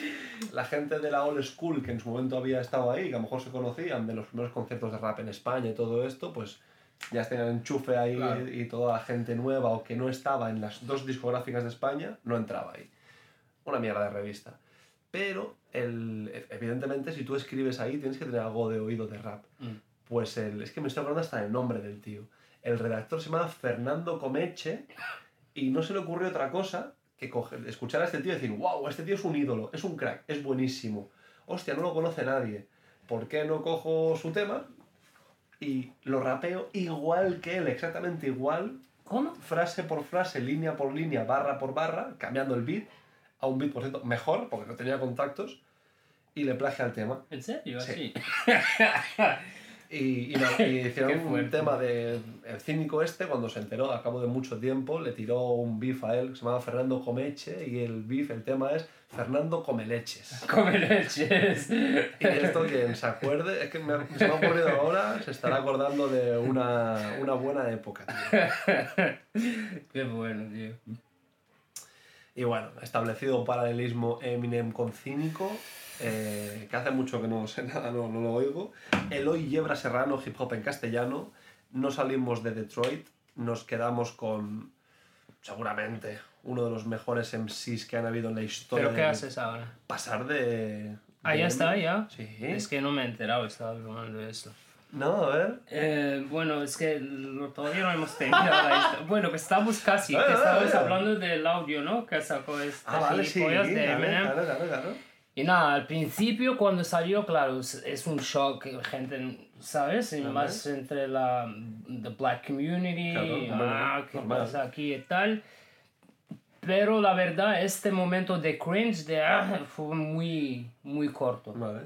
La gente de la old school que en su momento había estado ahí, que a lo mejor se conocían de los primeros conciertos de rap en España y todo esto, pues ya tenían enchufe ahí Claro. y toda la gente nueva o que no estaba en las dos discográficas de España, no entraba ahí. Una mierda de revista. Pero, el, evidentemente, si tú escribes ahí, tienes que tener algo de oído de rap. Mm. Pues el, es que me estoy acordando hasta el nombre del tío. El redactor se llama Fernando Comeche y no se le ocurrió otra cosa que coger, escuchar a este tío y decir, wow, este tío es un ídolo, es un crack, es buenísimo. Hostia, no lo conoce nadie. ¿Por qué no cojo su tema y lo rapeo igual que él, exactamente igual, ¿Cómo? frase por frase, línea por línea, barra por barra, cambiando el beat a un beat, por cierto, mejor, porque no tenía contactos, y le plagia el tema. ¿En serio? Sí. Así. Y, y y hicieron un tema de el cínico este, cuando se enteró, a cabo de mucho tiempo, le tiró un beef a él, que se llama Fernando Comeche, y el beef, el tema es Fernando Comeleches. Come leches. Y esto, quien se acuerde, es que me, se me ha ocurrido ahora, se estará acordando de una, una buena época. tío. Qué bueno, tío. Y bueno, establecido paralelismo Eminem con Cínico, eh, que hace mucho que no sé nada, no, no lo oigo. Eloy Yebra Serrano, hip hop en castellano. No salimos de Detroit, nos quedamos con, seguramente, uno de los mejores MCs que han habido en la historia. ¿Pero qué haces ahora? Pasar de... Ah, ya está, ya. Sí. Es que no me he enterado, estaba hablando de esto. No, a ver. Eh, bueno, es que todavía no hemos tenido la hist- Bueno, que estamos casi, que estabas hablando del audio, ¿no? Que sacó este Ah, vale, sí. de Eminem. claro, claro, claro. Y nada, al principio cuando salió, claro, es, un shock, gente, ¿sabes? Y más entre la the black community, Claro, ah, ¿qué pasa aquí y tal? Pero la verdad, este momento de cringe de, ah, fue muy, muy corto, Vale.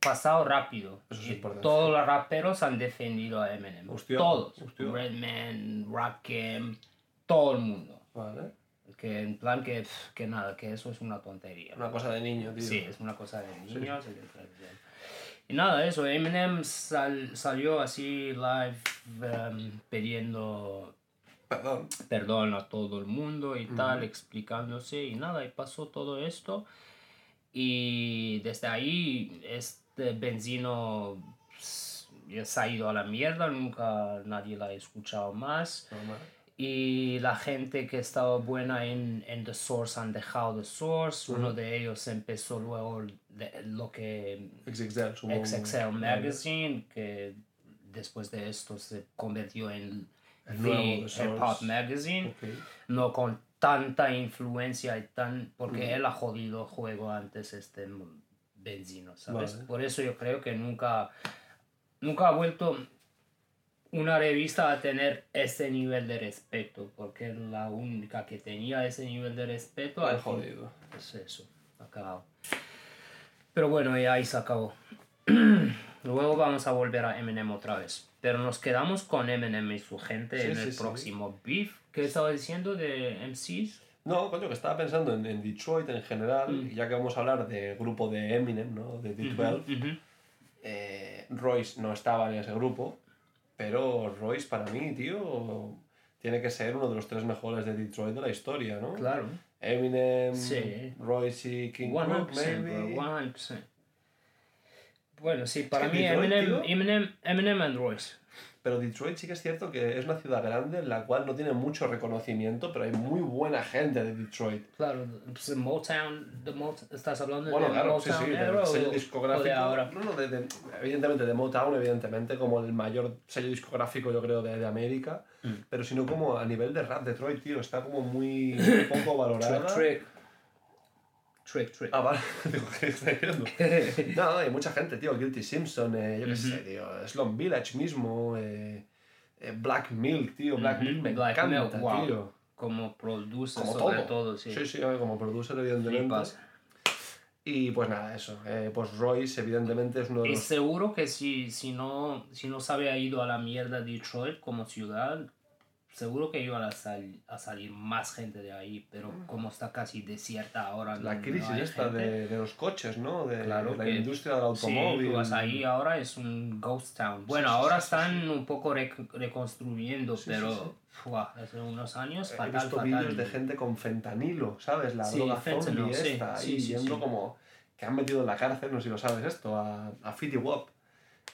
pasado rápido. Eso es Y importante. todos los raperos han defendido a Eminem. Hostia, todos. hostia. Redman, Rakim, todo el mundo. Vale. Que en plan que, que nada, que eso es una tontería. Una cosa de niño, tío. Sí, es una cosa de niños. y de- Y nada, eso, Eminem sal- salió así live em, pidiendo Perdón. perdón a todo el mundo y tal, explicándose y nada, y pasó todo esto. Y desde ahí este benzino se ha ido a la mierda, nunca nadie la ha escuchado más. Normal. Y la gente que estaba buena en, en The Source han dejado The Source. Uno de ellos empezó luego de- lo que XXL. XXL Magazine, que después de esto se convirtió en El The Hip. Hop Magazine. No con tanta influencia y tan... Porque él ha jodido el juego antes este benzino, ¿sabes? Vale. Por eso yo creo que nunca, nunca ha vuelto una revista a tener ese nivel de respeto, porque la única que tenía ese nivel de respeto al jodido. es eso, acabado. Pero bueno, ya ahí se acabó. Luego vamos a volver a Eminem otra vez. Pero nos quedamos con Eminem y su gente Sí, en sí, el sí. próximo beef. ¿Qué estaba diciendo de MCs? No, coño, que estaba pensando en, en Detroit en general, Mm. ya que vamos a hablar del grupo de Eminem, ¿no? De D12, Ujú. eh, Royce no estaba en ese grupo, pero Royce para mí, tío, tiene que ser uno de los tres mejores de Detroit de la historia, ¿no? Claro. Eminem, Sí. Royce y King 100%, maybe. 100%. Bueno, sí, para que mí Detroit, Eminem. Eminem, Eminem and Royce. Pero Detroit sí que es cierto que es una ciudad grande en la cual no tiene mucho reconocimiento, pero hay muy buena gente de Detroit. Claro, pues, Motown, de Motown, ¿estás hablando Bueno, de claro, sí, Motown sí, era del o- sello discográfico. de ahora? No, no, de- de- evidentemente de Motown, evidentemente, como el mayor sello discográfico, yo creo, de, de América. Mm. Pero sino como a nivel de rap, Detroit, tío, está como muy poco valorada. Trick, trick. Trick, trick. Ah, vale, digo, ¿qué está diciendo? No, hay mucha gente, tío. Guilty Simpson, eh, yo qué sé, tío. Slum Village mismo, eh, eh, Black Milk, tío. Black Milk me Black encanta, Milk, wow. tío. Como produce Como sobre todo. todo, sí. Sí, sí, como producer, evidentemente. Flipas. Y pues nada, eso. Eh, pues Royce, evidentemente, es uno de Y los. seguro que si, si, no, si no se había ido a la mierda Detroit como ciudad, seguro que iba a, sal- a salir más gente de ahí, pero como está casi desierta ahora. no- La no crisis hay esta gente. de, de los coches, ¿no? De, Claro de la que- industria del Sí, automóvil. tú vas ahí ahora es un ghost town. Bueno, sí, ahora sí, sí, están un poco rec- reconstruyendo, Sí, sí, pero sí. fuá, hace unos años He fatal, visto fatal. vídeos de gente con fentanilo, ¿sabes? La Sí, droga fentanyl, zombie sí, esta, sí, ahí sí, yendo sí. como... Que han metido en la cárcel, no sé si lo sabes esto, a, a Fitty Wap,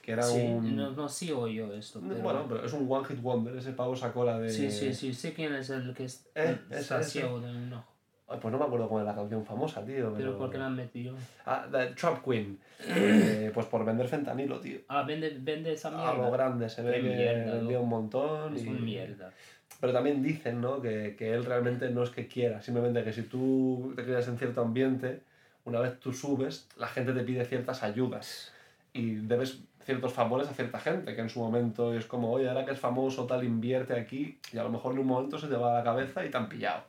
que era Sí, un... no, oí yo esto, pero... Bueno, pero es un one hit wonder, ese pavo sacó la de... Sí, sí, sí, sé quién es el que es, Eh, está ese. ciego de un ojo. Ay, pues no me acuerdo cuál es la canción famosa, tío. Pero, Pero ¿por qué la han metido? Ah, The Trap Queen. Eh, pues por vender fentanilo, tío. Ah, vende, vende esa mierda. A lo grande, se ve que mierda, vendía un montón. Es y... un mierda. Pero también dicen, ¿no? Que, que él realmente no es que quiera, simplemente que si tú te quedas en cierto ambiente, una vez tú subes, la gente te pide ciertas ayudas y debes ciertos favores a cierta gente, que en su momento es como, oye, ahora que es famoso, tal, invierte aquí, y a lo mejor en un momento se te va a la cabeza y te han pillado.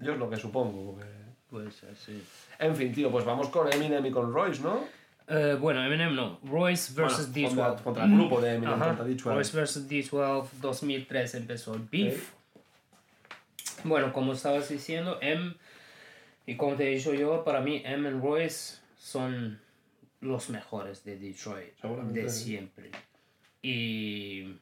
Yo es lo que supongo. porque- Puede ser, sí. En fin, tío, pues vamos con Eminem y con Royce, ¿no? Eh, bueno, Eminem no. Royce versus Bueno, D12. contra, contra el grupo de Eminem, Ajá. contra D12. Royce versus D12, 2003 empezó el beef. Bueno, como estabas diciendo, M, y como te he dicho yo, para mí M y Royce son los mejores de Detroit, de siempre. Y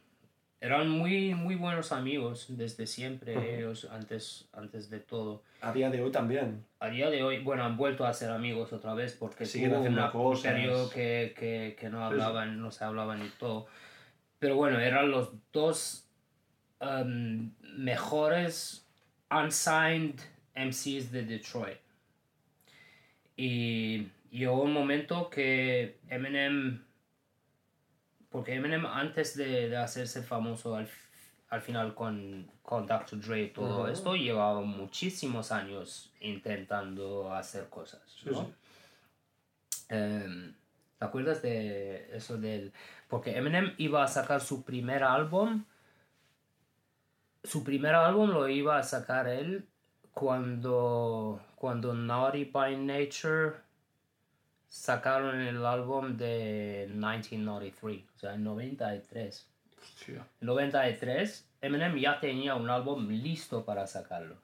eran muy, muy buenos amigos desde siempre, ellos, antes, antes de todo. A día de hoy también. A día de hoy, bueno, han vuelto a ser amigos otra vez porque Siguen haciendo cosas. periodo que, que, que no hablaban, no se hablaban y todo. Pero bueno, eran los dos um, mejores unsigned MCs de Detroit. Y llegó un momento que Eminem, porque Eminem antes de, de hacerse famoso al, al final con, con Dr. Dre y todo esto, llevaba muchísimos años intentando hacer cosas. ¿no? sí. Em, ¿Te acuerdas de eso del... Porque Eminem iba a sacar su primer álbum. Su primer álbum lo iba a sacar él cuando, cuando Naughty by Nature sacaron el álbum de 1993, o sea, en 93. Hostia. En 93, Eminem ya tenía un álbum listo para sacarlo.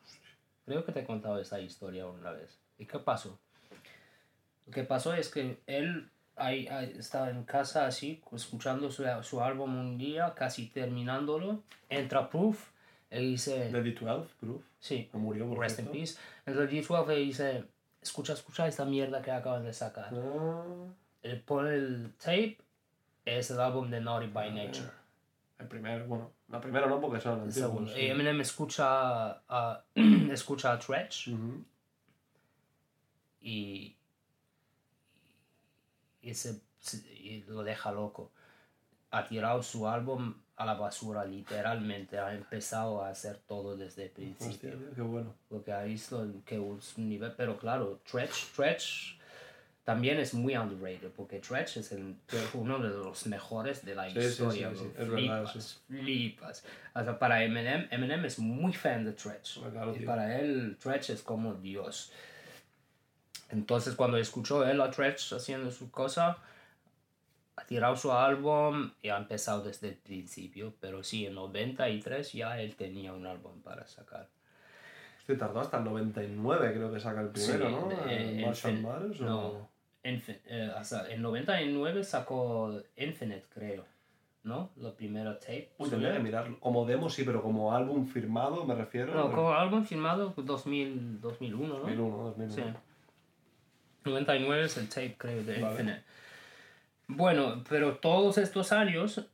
Creo que te he contado esa historia una vez. ¿Y qué pasó? Lo que pasó es que él ahí, ahí estaba en casa así, escuchando su, su álbum un día, casi terminándolo. Entra Proof, él dice... De D12, Proof. Sí, murió, Rest in. Peace. Entra D12 y dice, escucha, escucha esta mierda que acaban de sacar. Ah, Él pone el tape, es el álbum de Naughty by Nature. el primero, bueno, la primera no porque son El segundo. sí. Y Eminem escucha a, escucha a Tretch y, y, se- y lo deja loco. Ha tirado su álbum a la basura, literalmente. Ha empezado a hacer todo desde el Hostia, principio. tío, qué bueno. Porque ha visto que un nivel. Pero claro, Tretch, Tretch también es muy underrated. Porque Tretch es el- uno de los mejores de la Sí, historia. sí, sí, es verdad, flipas, flipas. O sea, para Eminem, Eminem es muy fan de Tretch. Hombre, claro, y tío. para él, Tretch es como Dios. Entonces, cuando escuchó él a Tretch haciendo su cosa, ha tirado su álbum y ha empezado desde el principio. Pero sí, en 93 ya él tenía un álbum para sacar. Hostia, tardó hasta el 99, creo que saca el primero, Sí, ¿no? eh, El Marshall Mathers, no. o... Infi- eh, hasta en 99 sacó Infinite, creo. ¿No? La primera tape. Uy, tendría que mirarlo. Como demo sí, pero como álbum firmado me refiero. No, como álbum firmado 2000, 2001, ¿no? 2001, 2001. Sí. 99 es el tape, creo, de Vale. Infinite. Bueno, pero todos estos años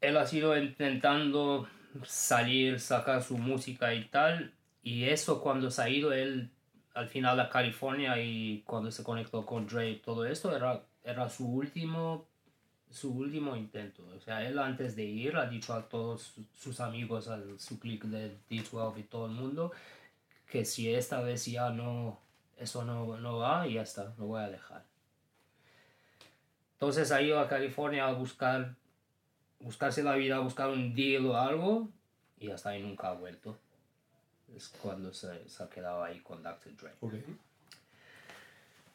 él ha sido intentando salir, sacar su música y tal, y eso cuando se ha ido él al final a California y cuando se conectó con y todo esto era, era su último su último intento. O sea, él antes de ir ha dicho a todos sus amigos, a su click de D12 y todo el mundo, que si esta vez ya no, eso no, no va, ya está, lo voy a dejar. Entonces ha ido a California a buscar, buscarse la vida, a buscar un deal o algo, y hasta ahí nunca ha vuelto. Es cuando se, se ha quedado ahí con Dr. Dre. Okay.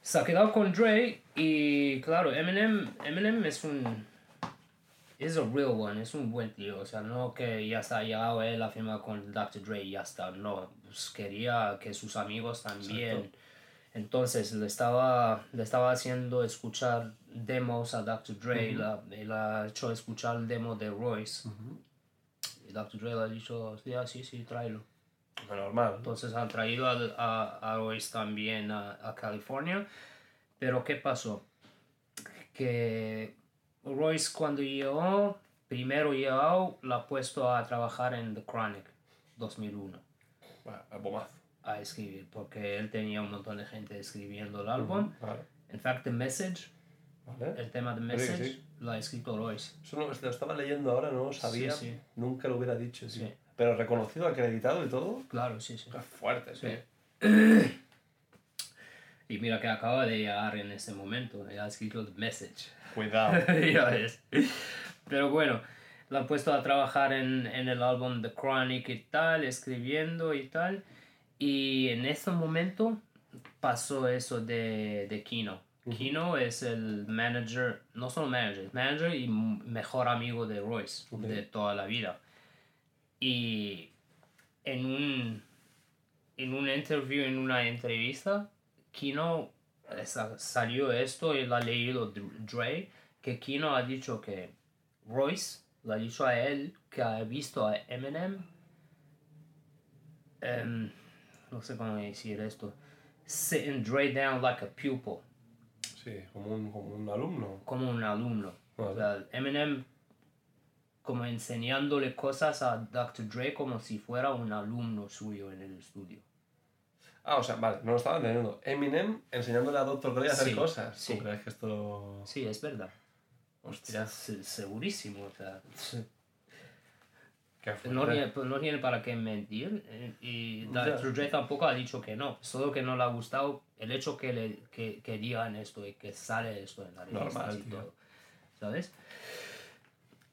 Se ha quedado con Dre y claro, Eminem, Eminem es un... Es a real one, es un buen tío. O sea, no que ya está llegado él a firmar con Dr. Dre y ya está. No, pues quería que sus amigos también. Exacto. Entonces le estaba, le estaba haciendo escuchar demos a Dr. Dre. la- y le ha hecho escuchar el demo de Royce. Y Dr. Dre le ha dicho, sí, ah, sí, sí, tráelo. Normal. Entonces han traído al- a, a Royce también a, a California. Pero ¿qué pasó? Que Royce cuando llegó, primero llegó, la ha puesto a trabajar en The Chronic 2001 Bueno, el bomazo. A escribir, porque él tenía un montón de gente escribiendo el álbum. Vale. En fact, The Message, Vale. el tema de Sí, Message, sí. lo ha escrito Royce. Eso lo, lo estaba leyendo ahora, no lo sabía. Sí, sí. Nunca lo hubiera dicho. Sí. Pero reconocido, acreditado y todo. Claro, sí, sí. Qué fuerte, sí. Sí. Y mira que acaba de llegar en ese momento, ya ha escrito The Message. Cuidado. ya ves. Pero bueno, la han puesto a trabajar en, en el álbum The Chronic y tal, escribiendo y tal. Y en ese momento pasó eso de, de Kino. Kino es el manager, no solo manager, manager y mejor amigo de Royce Ok. de toda la vida. Y en un, en un interview, en una entrevista, Kino eh, sa- salió esto y lo ha leído Dr- Dre, que Kino ha dicho que Royce le ha dicho a él que ha visto a Eminem, em, no sé cómo decir esto, sitting Dre down like a pupil, Sí, como un, como un alumno. como un alumno. O Vale. sea, Eminem como enseñándole cosas a Dr. Dre como si fuera un alumno suyo en el estudio. Ah, o sea, vale, no lo estaba entendiendo. Eminem enseñándole a Dr. Dre a hacer Sí, cosas. sí. ¿Tú crees que esto...? Sí, es verdad. Hostia, Se- segurísimo. O sea. No, tiene, no tiene para qué mentir. eh, Y. Dre tampoco ha dicho que no. Solo que no le ha gustado el hecho que, le, que, que digan esto y que sale esto en la revista Normal, y todo. ¿Sabes?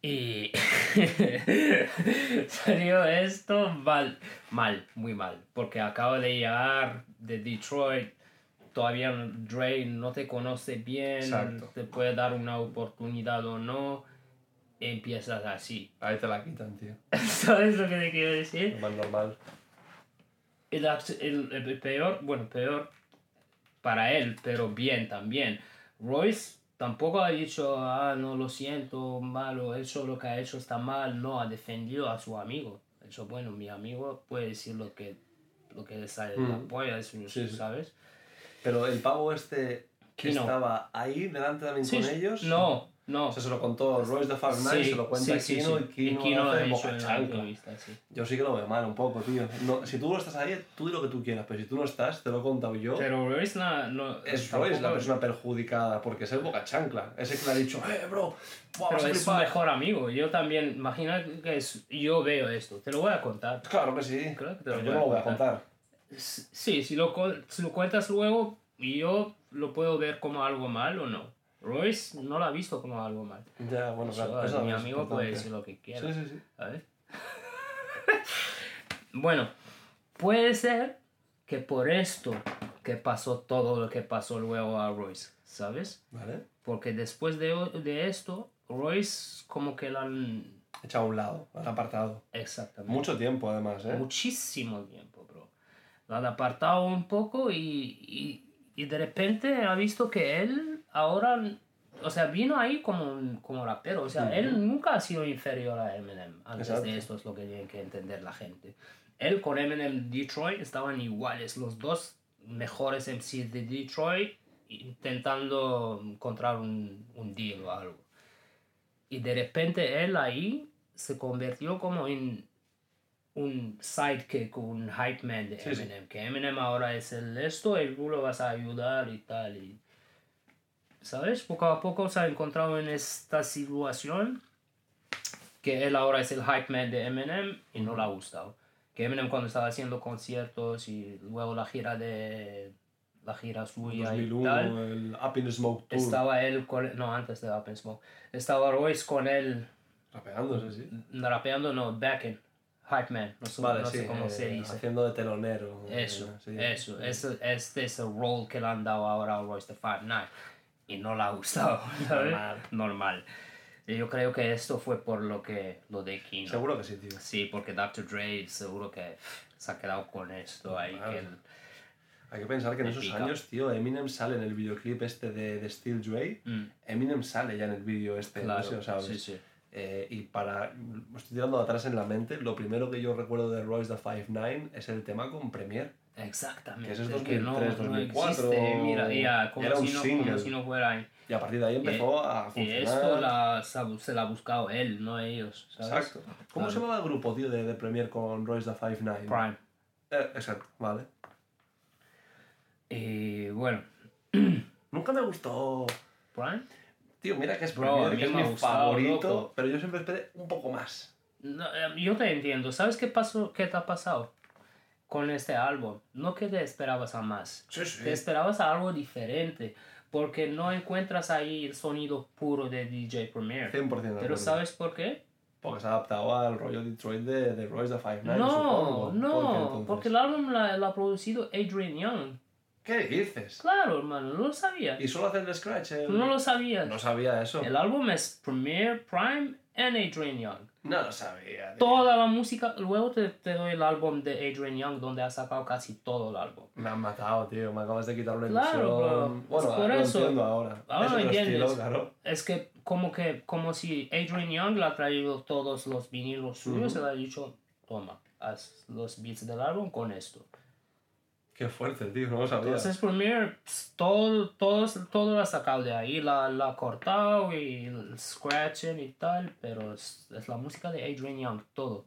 Y salió esto mal, mal, muy mal, porque acaba de llegar de Detroit, todavía Dre no te conoce bien, Exacto. te puede dar una oportunidad o no, empiezas así. Ahí te la quitan, tío. ¿Sabes lo que te quiero decir? Lo más normal. El, el- el peor, bueno, peor para él, pero bien también. Royce tampoco ha dicho, ah, no lo siento, malo, eso lo que ha hecho está mal, no, ha defendido a su amigo. Dicho, bueno, mi amigo puede decir lo que, lo que le sale de la Mm. polla, eso, Sí. ¿sabes? Pero el pavo este que Kino. estaba ahí delante también Sí, con ellos... No, no. O sea, se lo contó Royce de Fab Nine, Sí, se lo cuenta sí, sí, Kino sí. y Kino, hace boca chancla. Yo sí que lo veo mal un poco, tío. No, si tú no estás ahí, tú di lo que tú quieras, pero si tú no estás, te lo he contado yo. Pero Royce no... no es Royce la persona perjudicada, porque es el boca chancla. Ese que le ha dicho, eh, bro, Pero a es su flipar". mejor amigo. Yo también, imagina que es- yo veo esto. Te lo voy a contar. Claro que sí, Claro que te lo pero yo no lo voy a contar. Sí, si lo, si lo cuentas luego, yo lo puedo ver como algo mal o no. Royce no lo ha visto como algo mal. Ya, bueno, claro. eso mi amigo puede decir lo que quiera. Sí, sí, sí. ¿sabes? bueno, puede ser que por esto que pasó todo lo que pasó luego a Royce, ¿sabes? Vale. Porque después de, de esto, Royce como que lo han... Echado a un lado, al apartado. Exactamente. Mucho tiempo, además, ¿eh? Muchísimo tiempo, bro. Lo han apartado un poco y, y, y de repente ha visto que él ahora, o sea, vino ahí como, un- como rapero. O sea, él nunca ha sido inferior a Eminem. Antes Exacto. de esto es lo que tiene que entender la gente. Él con Eminem Detroit estaban iguales. Los dos mejores MCs de Detroit intentando encontrar un, un deal o algo. Y de repente él ahí se convirtió como en un sidekick, un hype man de Sí, sí. Eminem. Que Eminem ahora es el esto y tú lo vas a ayudar y tal. Y, ¿Sabes? Poco a poco se ha encontrado en esta situación que él ahora es el hype man de Eminem y no le ha gustado. Que Eminem cuando estaba haciendo conciertos y luego la gira de la gira suya y 2001, tal, el Up in Smoke Tour. estaba él con no antes de Up in Smoke, estaba Royce con él Rapeándose, sí. rapeando no backing hype man no sé, Vale, no sí. sé cómo eh, se dice Haciendo de telonero. eso eh, sí. eso este es el role que le han dado ahora a Royce the Five Nine y no le ha gustado ¿sabes? Normal. normal yo creo que esto fue por lo que lo de Kino Seguro que sí, tío. Sí, porque Dr. Dre seguro que se ha quedado con esto ahí. Que él- Hay que pensar que en esos pica. años, tío, Eminem sale en el videoclip este de, de Steel Dre. Mm, Eminem sale ya en el vídeo este, claro, no sé, ¿sabes? sí, sí. Eh, y para. Me estoy tirando atrás en la mente. Lo primero que yo recuerdo de Royce the Five Nine es el tema con Premiere. Exactamente. Que ese es es que no, 2003, no 2004, existe, mira, ya, como, era un si no, single. como si no fuera ahí. Y a partir de ahí empezó a Y funcionar. esto la, se la ha buscado él, no ellos. ¿sabes? Exacto. ¿Cómo Claro. se llamaba el grupo, tío, de, de Premiere con Royce the Five Nine? Prime. Eh, exacto, vale. Y bueno, Nunca me gustó. Prime. Tío, mira que es Bro, que es mi gustado, favorito, loco. pero yo siempre esperé un poco más. No, eh, yo te entiendo. ¿Sabes qué pasó? ¿Qué te ha pasado con este álbum? No que te esperabas a más. Sí, sí. Te esperabas a algo diferente. Porque no encuentras ahí el sonido puro de DJ Premier. 100% de Pero. ¿sabes por qué? Porque se ha adaptado al rollo Detroit de, de Royce the Five Nine, no, supongo. no, porque el álbum la ha producido Adrian Young. ¿Qué dices? Claro, hermano, no lo sabía. ¿Y solo hace el scratch? el- no lo sabías. No sabía eso. El álbum es Premier, Prime and Adrian Young. No lo sabía. Toda la música, luego te, te doy el álbum de Adrian Young donde ha sacado casi todo el álbum. Me han matado, tío. Me acabas de quitar una Claro, ilusión. bro. Bueno, Es por lo eso. entiendo ahora. Ahora es lo entiendes. estilo, claro. Es que como que como si Adrian Young le ha traído todos los vinilos suyos y le ha dicho, toma, haz los beats del álbum con esto. Qué fuerte, tío. No lo sabía. Entonces Premiere pss, todo, todo, todo lo ha sacado de ahí, la, la ha cortado y el scratching y tal, pero es, es la música de Adrian Young, todo.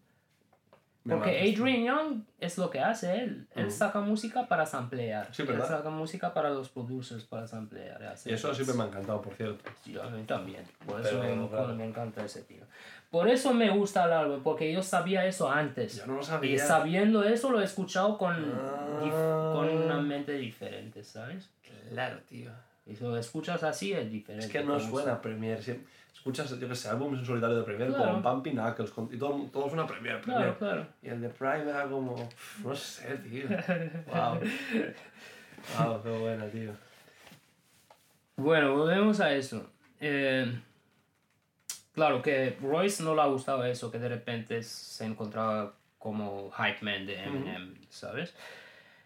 Me Porque matas. Adrian Young es lo que hace él. Él saca música para samplear. Sí, él ¿verdad? saca música para los producers para samplear. Y eso siempre me ha encantado, por cierto. Sí, a mí también. Por eso Pero, me, claro. me encanta ese tío. Por eso me gusta el álbum, porque yo sabía eso antes. Yo no lo Y sabía. sabiendo eso lo he escuchado con, Ah. con una mente diferente, ¿sabes? Claro, tío. Y si lo escuchas así es diferente. Es que no suena Premiere. si- Escuchas, yo que sé, álbums en solitario de Premiere Claro. con Pumpy Knuckles con, y todo, todo suena Premiere, Premiere. Claro, claro. Y el de Prime era como. No sé, tío. Wow. Wow, qué buena, tío. Bueno, volvemos a eso. Eh, claro que Royce no le ha gustado eso, que de repente se encontraba como hype man de Eminem, ¿sabes?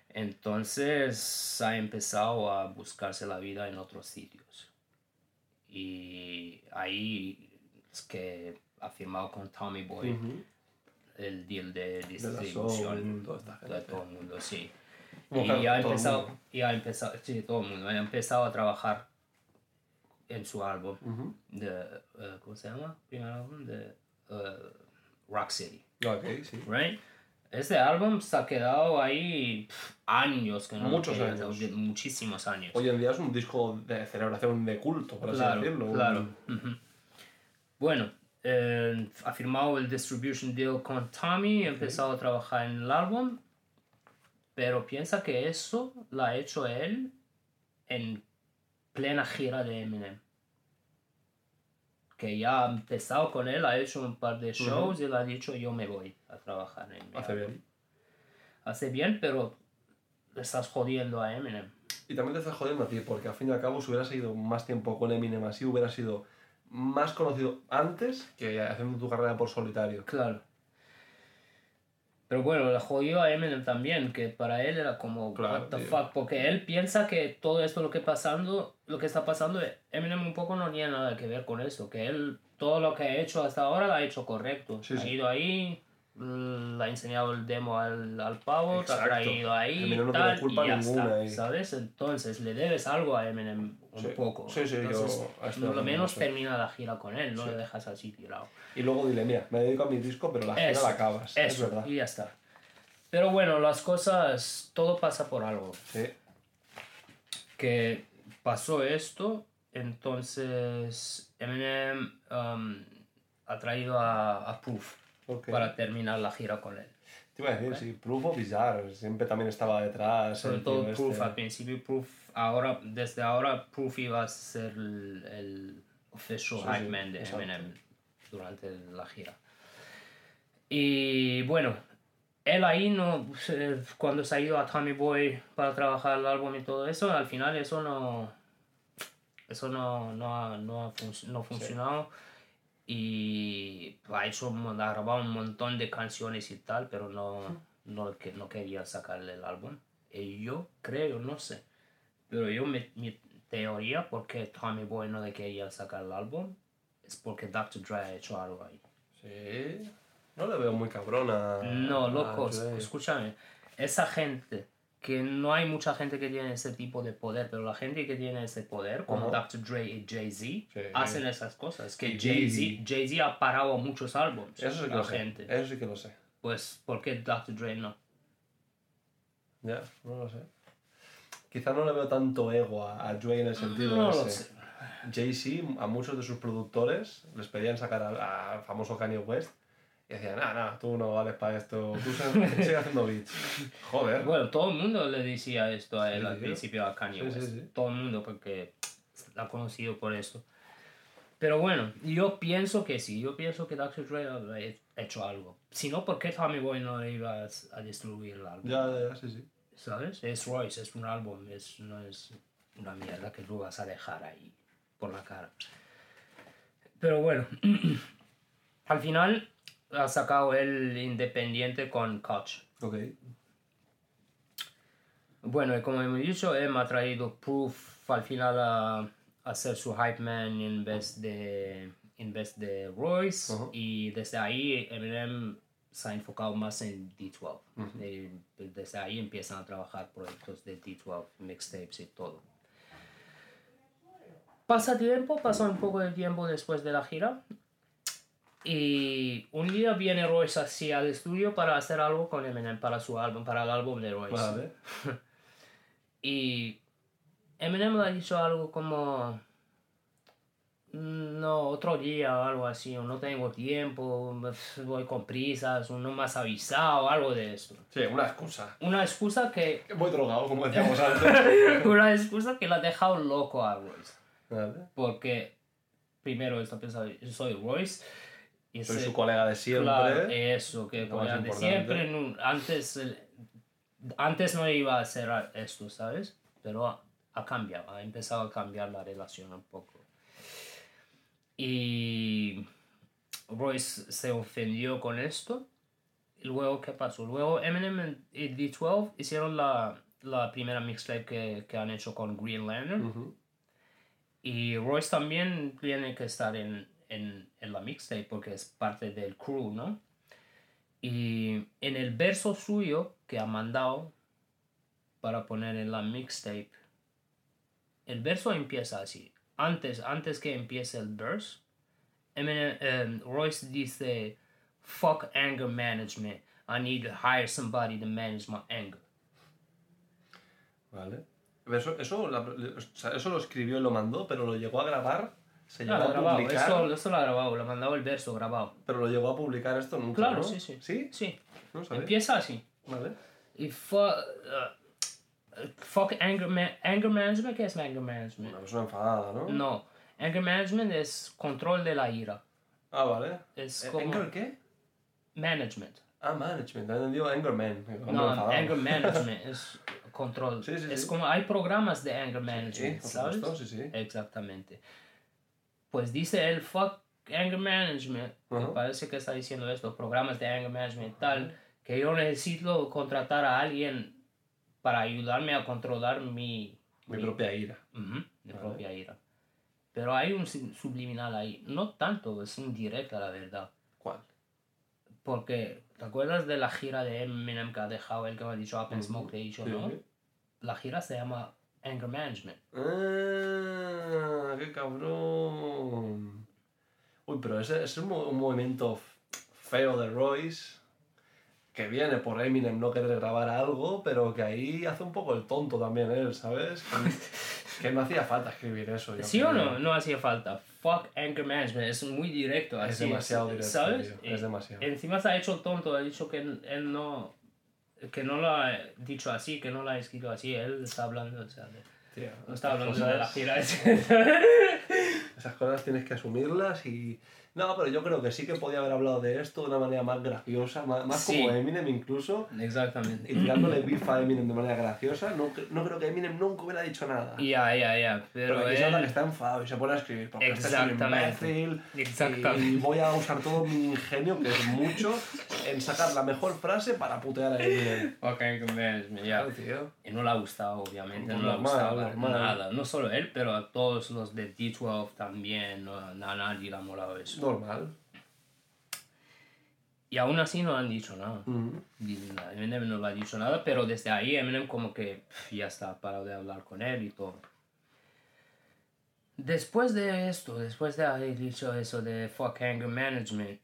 Entonces ha empezado a buscarse la vida en otros sitios. Y ahí es que ha firmado con Tommy Boy el deal de De distribución Soul, de gente. todo el mundo, sí. Como Y ha empezado, y ha empezado, sí, todo el mundo, ha empezado a trabajar en su álbum Ujú. de, eh, ¿cómo se llama? Primer álbum de eh, Rock City, Ok, sí. right? Este álbum se ha quedado ahí pff, años, que no Muchos años. muchísimos años. Hoy en día es un disco de celebración de culto, por así claro, decirlo. un- claro. ujú. Bueno, eh, ha firmado el distribution deal con Tommy, ha empezado a trabajar en el álbum, pero piensa que eso lo ha hecho él en plena gira de Eminem. Que ya ha empezado con él, ha hecho un par de shows y le ha dicho yo me voy a trabajar en mi Hace álbum". bien. Hace bien, pero le estás jodiendo a Eminem. Y también te estás jodiendo a ti, porque al fin y al cabo, si hubieras seguido más tiempo con Eminem así, hubieras sido más conocido antes que haciendo tu carrera por solitario. Claro. Pero bueno, le jodió a Eminem también, que para él era como, Claro, what the tío. fuck, porque él piensa que todo esto lo que pasando, lo que está pasando, Eminem un poco no tiene nada que ver con eso, que él todo lo que ha hecho hasta ahora lo ha hecho correcto. Sí, ha sí. ido ahí, le ha enseñado el demo al, al pavo, se ha traído ahí, no tal, culpa y ya ninguna está, ahí. ¿sabes? Entonces le debes algo a Eminem un Sí. poco. Sí, sí, yo Entonces, estoy de lo acuerdo, menos termina la gira con él, no le dejas así tirado. Y luego dile, mira, me dedico a mi disco, pero la gira Eso, la acabas. es Eso, verdad. y ya está. Pero bueno, las cosas, todo pasa por algo. Sí. que pasó esto, entonces Eminem um, ha traído a, a Proof Ok. para terminar la gira con él. Te iba a decir, sí, Proof o Bizarre, siempre también estaba detrás. Sobre todo Proof, este. al principio Proof, ahora, desde ahora Proof iba a ser el, el official Sí, hype sí, man de exacto. Eminem durante la gira. Y bueno, él ahí no, eh, cuando se ha ido a Tommy Boy para trabajar el álbum y todo eso, al final eso no, eso no, no, ha, no, ha no ha funcionado. Y ha, hecho, ha grabado un montón de canciones y tal, pero no, no, que, no quería sacarle el álbum. Y yo creo, no sé, pero yo mi, mi teoría por qué Tommy Boy no le quería sacar el álbum es porque Dr. Dre ha hecho algo ahí. Sí. No le veo muy cabrona. No, loco, escúchame. Esa gente, que no hay mucha gente que tiene ese tipo de poder, pero la gente que tiene ese poder, como Ajá. Dr. Dre y Jay-Z, Sí. hacen esas cosas. Que Jay-Z Jay ha parado muchos álbumes. Eso sí que lo sé. gente. Eso sí que lo sé. Pues, ¿por qué Dr. Dre no? Ya, no lo sé. Quizá no le veo tanto ego a, a Dre en el sentido No ese. lo sé. Jay-Z, a muchos de sus productores les pedían sacar al famoso Kanye West y decían, no, no, tú no vales para esto, tú se- sigue haciendo beats. Joder. Bueno, todo el mundo le decía esto a él Sí, al sí. principio a Kanye West. sí. Todo el mundo porque la ha conocido por eso. Pero bueno, yo pienso que sí, yo pienso que Dr. Dre ha he- hecho algo. Si no, ¿por qué Tommy Boy no iba a, destruir el álbum? Ya, ya, sí, sí. ¿Sabes? Es Royce, es un álbum, es, no es una mierda que tú vas a dejar ahí por la cara. Pero bueno, al final ha sacado el Independiente con Koch. Ok. Bueno, y como hemos dicho, él me ha traído Proof al final a, a ser su hype man en vez de, en vez de Royce. Y desde ahí Eminem se ha enfocado más en D12. Y desde ahí empiezan a trabajar proyectos de D12, mixtapes y todo. Pasa tiempo, pasa un poco de tiempo después de la gira. Y un día viene Royce así al estudio para hacer algo con Eminem para su álbum, para el álbum de Royce. Vale. Y Eminem le ha dicho algo como, no, otro día o algo así, o no tengo tiempo, voy con prisas, o no me has avisado, algo de esto. Sí, una excusa. Una excusa que, Muy drogado, como decíamos antes. una excusa que le ha dejado loco a Royce. Vale. Porque primero está pensando, soy Royce. Y Soy ese- su colega de siempre. Claro, eso, que más de siempre, antes, antes no iba a hacer a- esto, ¿sabes? Pero ha, ha cambiado, ha empezado a cambiar la relación un poco. Y Royce se ofendió con esto. Y luego, ¿qué pasó? Luego Eminem y D12 hicieron la, la primera mixtape que, que han hecho con Green Lantern. Y Royce también tiene que estar en, en, en la mixtape porque es parte del crew, ¿no? Y en el verso suyo que ha mandado para poner en la mixtape, el verso empieza así. Antes, antes que empiece el verse, Eminem- em, Royce dice, fuck anger management. I need to hire somebody to manage my anger. Vale. Eso, eso, la- eso lo escribió y lo mandó, pero lo llegó a grabar. Se llegó Claro, a grabado. publicar. Eso, eso lo ha grabado, lo ha mandado el verso grabado. Pero lo llegó a publicar esto nunca. Claro, ¿no? sí, sí. ¿Sí? Sí. No. Empieza así. Vale. Y fu- uh, fuck anger, ma- anger management, ¿qué es anger management? Una persona enfadada, ¿no? No, anger management es control de la ira. Ah, vale. Es Eh, como ¿Anger qué? management. Ah, management. He entendido Angerman. Hombre No, enfadado. anger management es control. Sí, sí, es sí. como hay programas de anger Sí, management, por ¿sabes? supuesto, sí, sí. Exactamente. Pues dice el fuck anger management, que Ajá. parece que está diciendo esto, programas de anger management tal, que yo necesito contratar a alguien para ayudarme a controlar mi, Mi propia ira. Ujú, de Vale. propia ira. Pero hay un sub- subliminal ahí. No tanto, es indirecta la verdad. ¿Cuál? Porque, ¿te acuerdas de la gira de Eminem que ha dejado él que me ha dicho Up and Smoke, te he dicho, no? La gira se llama Anger Management. Ah, qué cabrón. Uy, pero ese, es un, un movimiento feo de Royce que viene por Eminem no querer grabar algo, pero que ahí hace un poco el tonto también él, ¿sabes? Que, que no hacía falta escribir eso. yo ¿Sí o no? No hacía falta. Fuck Anger Management. Es muy directo. Es así, demasiado directo, ¿Sabes? tío, es demasiado. Encima se ha hecho el tonto. Ha dicho que él no... Que no lo ha dicho así, que no lo ha escrito así. Él está hablando, o sea, de- Tío, no está hablando de la gira. Esas cosas tienes que asumirlas y... No, pero yo creo que sí que podía haber hablado de esto de una manera más graciosa, más, más Sí. como Eminem incluso, Exactamente. y tirándole beef a Eminem de manera graciosa. No, no creo que Eminem nunca hubiera dicho nada. Ya, ya, ya. Pero se nota que él... está enfadado y se pone a escribir porque este es Exactamente. imbécil Exactamente. y voy a usar todo mi ingenio, que es mucho, en sacar la mejor frase para putear a Eminem. Anger Management, ya. Claro. Y no le ha gustado, obviamente, Pues no le ha gustado normal. nada. No solo él, pero a todos los de D12 también, no, a nadie le ha molado eso. Normal. Y aún así no han dicho nada. Y Eminem no le ha dicho nada, pero desde ahí Eminem como que ya está parado de hablar con él y todo. Después de esto, después de haber dicho eso de Fuck Anger Management,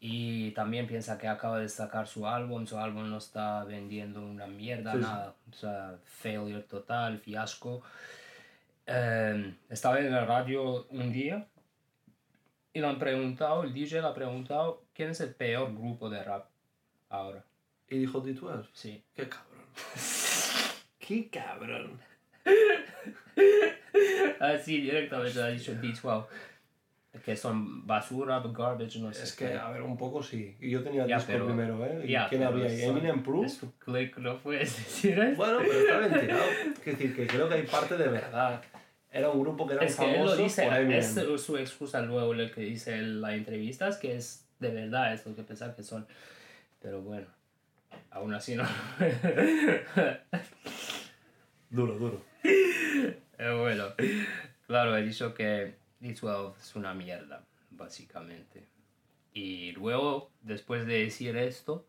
y también piensa que acaba de sacar su álbum, su álbum no está vendiendo una mierda, Sí, sí. nada, o sea, failure total, fiasco. Eh, estaba en la radio un día y le han preguntado, el DJ le ha preguntado, ¿quién es el peor grupo de rap ahora? Y dijo D12. Sí. Qué cabrón. Qué cabrón. Así directamente ha dicho D12. Que son basura, garbage, no sé. Es qué. que, a ver, un poco sí. Y yo tenía el Ya, disco pero- primero, ¿eh? ¿Y Ya, quién había ahí? Eminem Proof. Click, no puedes decir. Bueno, pero está bien tirado. Es decir, que creo que hay parte de verdad. Era un grupo que era es que él lo dice, es su excusa luego lo que dice en la entrevista, es que es de verdad, es lo que pensaba que son. Pero bueno, aún así no. Duro, duro. Pero bueno, claro, he dicho que D12 es una mierda, básicamente. Y luego, después de decir esto,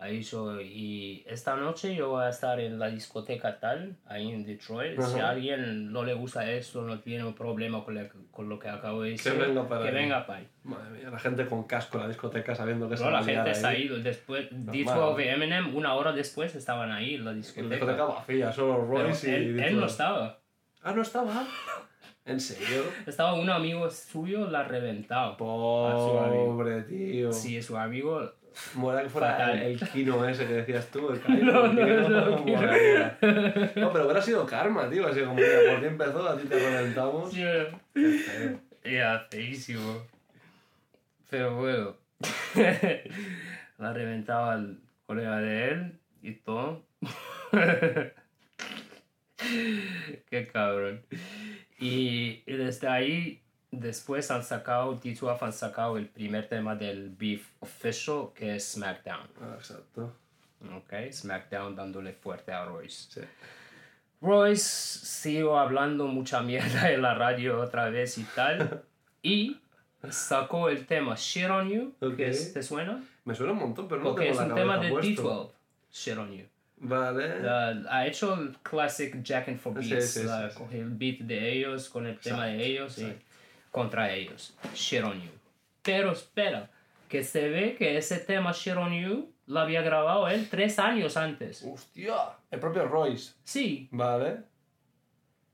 ha dicho, y esta noche yo voy a estar en la discoteca tal, ahí en Detroit. Si a alguien no le gusta esto, no tiene un problema con, la- con lo que acabo de decir, venga para que ahí. venga para ahí. Madre mía, la gente con casco en la discoteca sabiendo que se No, va la gente se ha ahí. ido después. D12 y Eminem, una hora después, estaban ahí en la La discoteca. discoteca vacía, solo Royce y él, él D12. no estaba. Ah, no estaba. ¿En serio? Estaba un amigo suyo, la ha reventado. Pobre tío. Sí, su amigo. Mola que fuera el, el Kino ese que decías tú, el No, Kino, no, no. No, pero hubiera sido karma, tío. Así como, mira, por ti empezó, a ti te reventamos. Qué feo. Era feísimo. Pero bueno. la reventaba al colega de él y todo. Qué cabrón. Y, y desde ahí, después han sacado, D12 han sacado el primer tema del Beef Official, que es SmackDown. Ah, exacto. Ok, SmackDown dándole fuerte a Royce. Sí. Royce siguió hablando mucha mierda en la radio otra vez y tal. y sacó el tema Shit on You, Ok. que es- ¿te suena? Me suena un montón, pero no Porque tengo es la un tema de puesto. D12. Shit on You. Vale. La- ha hecho el classic Jack and for Beats. sí, la- sí, sí. cogió el beat de ellos con el tema de Exacto, ellos y exacto. Contra ellos. Shit on You. Pero espera, que se ve que ese tema Shit on You lo había grabado él tres años antes. Hostia. El propio Royce. Sí, Vale.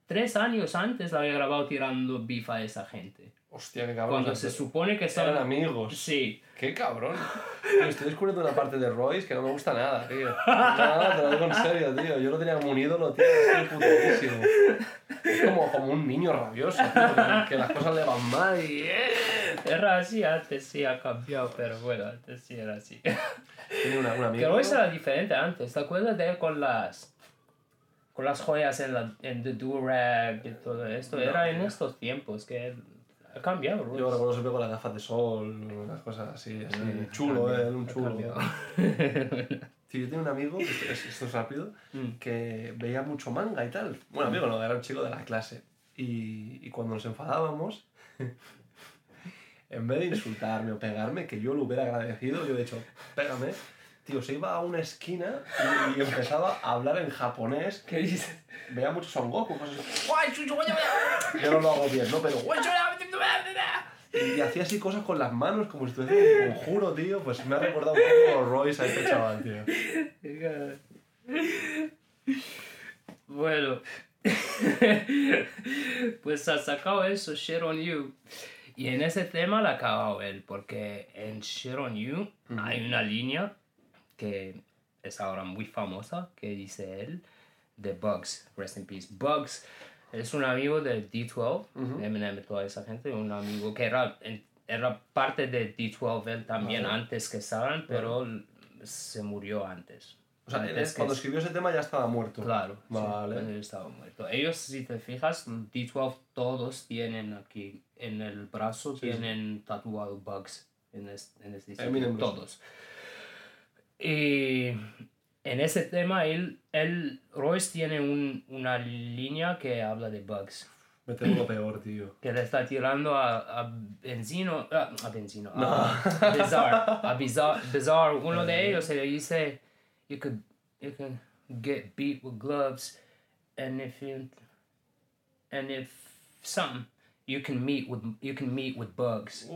tres años antes lo había grabado tirando beef a esa gente. Hostia, qué cabrón. Cuando se supone que Eran son... amigos. Sí, Qué cabrón. Tío, estoy descubriendo una parte de Royce que no me gusta nada, tío. Nada, te lo digo en serio, tío. Yo lo tenía como un ídolo, tío. Estoy putadísimo. Es como, como un niño rabioso, tío. Que, que las cosas le van mal y... ¡eh! era así antes, sí ha cambiado, pero bueno, antes sí era así. Tiene una, un Que amigo... Royce era diferente antes, ¿te acuerdas de él con las... Con las joyas en, la, en The Do-Rag y todo esto? era en estos tiempos que él ha cambiado, Royce. Yo recuerdo siempre con las gafas de sol, unas cosas así, así. Mm, chulo, ha eh, un cambiado, chulo. cambiado. Tío, yo tenía un amigo, esto es, esto es rápido, Mm. que veía mucho manga y tal. Bueno, amigo, no, era un chico de la clase. Y, y cuando nos enfadábamos, en vez de insultarme o pegarme, que yo lo hubiera agradecido, yo he dicho, pégame. Tío, se iba a una esquina y, y empezaba a hablar en japonés. ¿Qué dices? Veía mucho Son Goku, cosas así. Yo no lo hago bien, ¿no? Pero... Y hacía así cosas con las manos, como si estuviese un conjuro, tío. Pues me ha recordado un poco Royce a este chaval, tío. Bueno, pues ha sacado eso, Shit on You. Y en ese tema la ha acabado él, porque en Shit on You hay una línea que es ahora muy famosa, que dice él, de Bugs, Rest in Peace. Bugs es un amigo de D12, Eminem y toda esa gente, un amigo que era, era parte de D12 él también Vale. antes que estaban, pero se murió antes. O sea, Antes él, cuando escribió ese tema ya estaba muerto. Claro, sí, Vale. él estaba muerto. Ellos, si te fijas, D12 todos tienen aquí en el brazo, Sí, tienen tatuado bugs en, es- en este Eminem todos. Y en ese tema, él, él Royce tiene un- una línea que habla de bugs. Me tengo peor, tío. Que le está tirando a, a Benzino, a Benzino, a Bizarre, a Bizarre, Bizarre. Uno de ellos se le dice, you could, you can get beat with gloves, and if you, and if something, you can meet with, you can meet with bugs. Uh,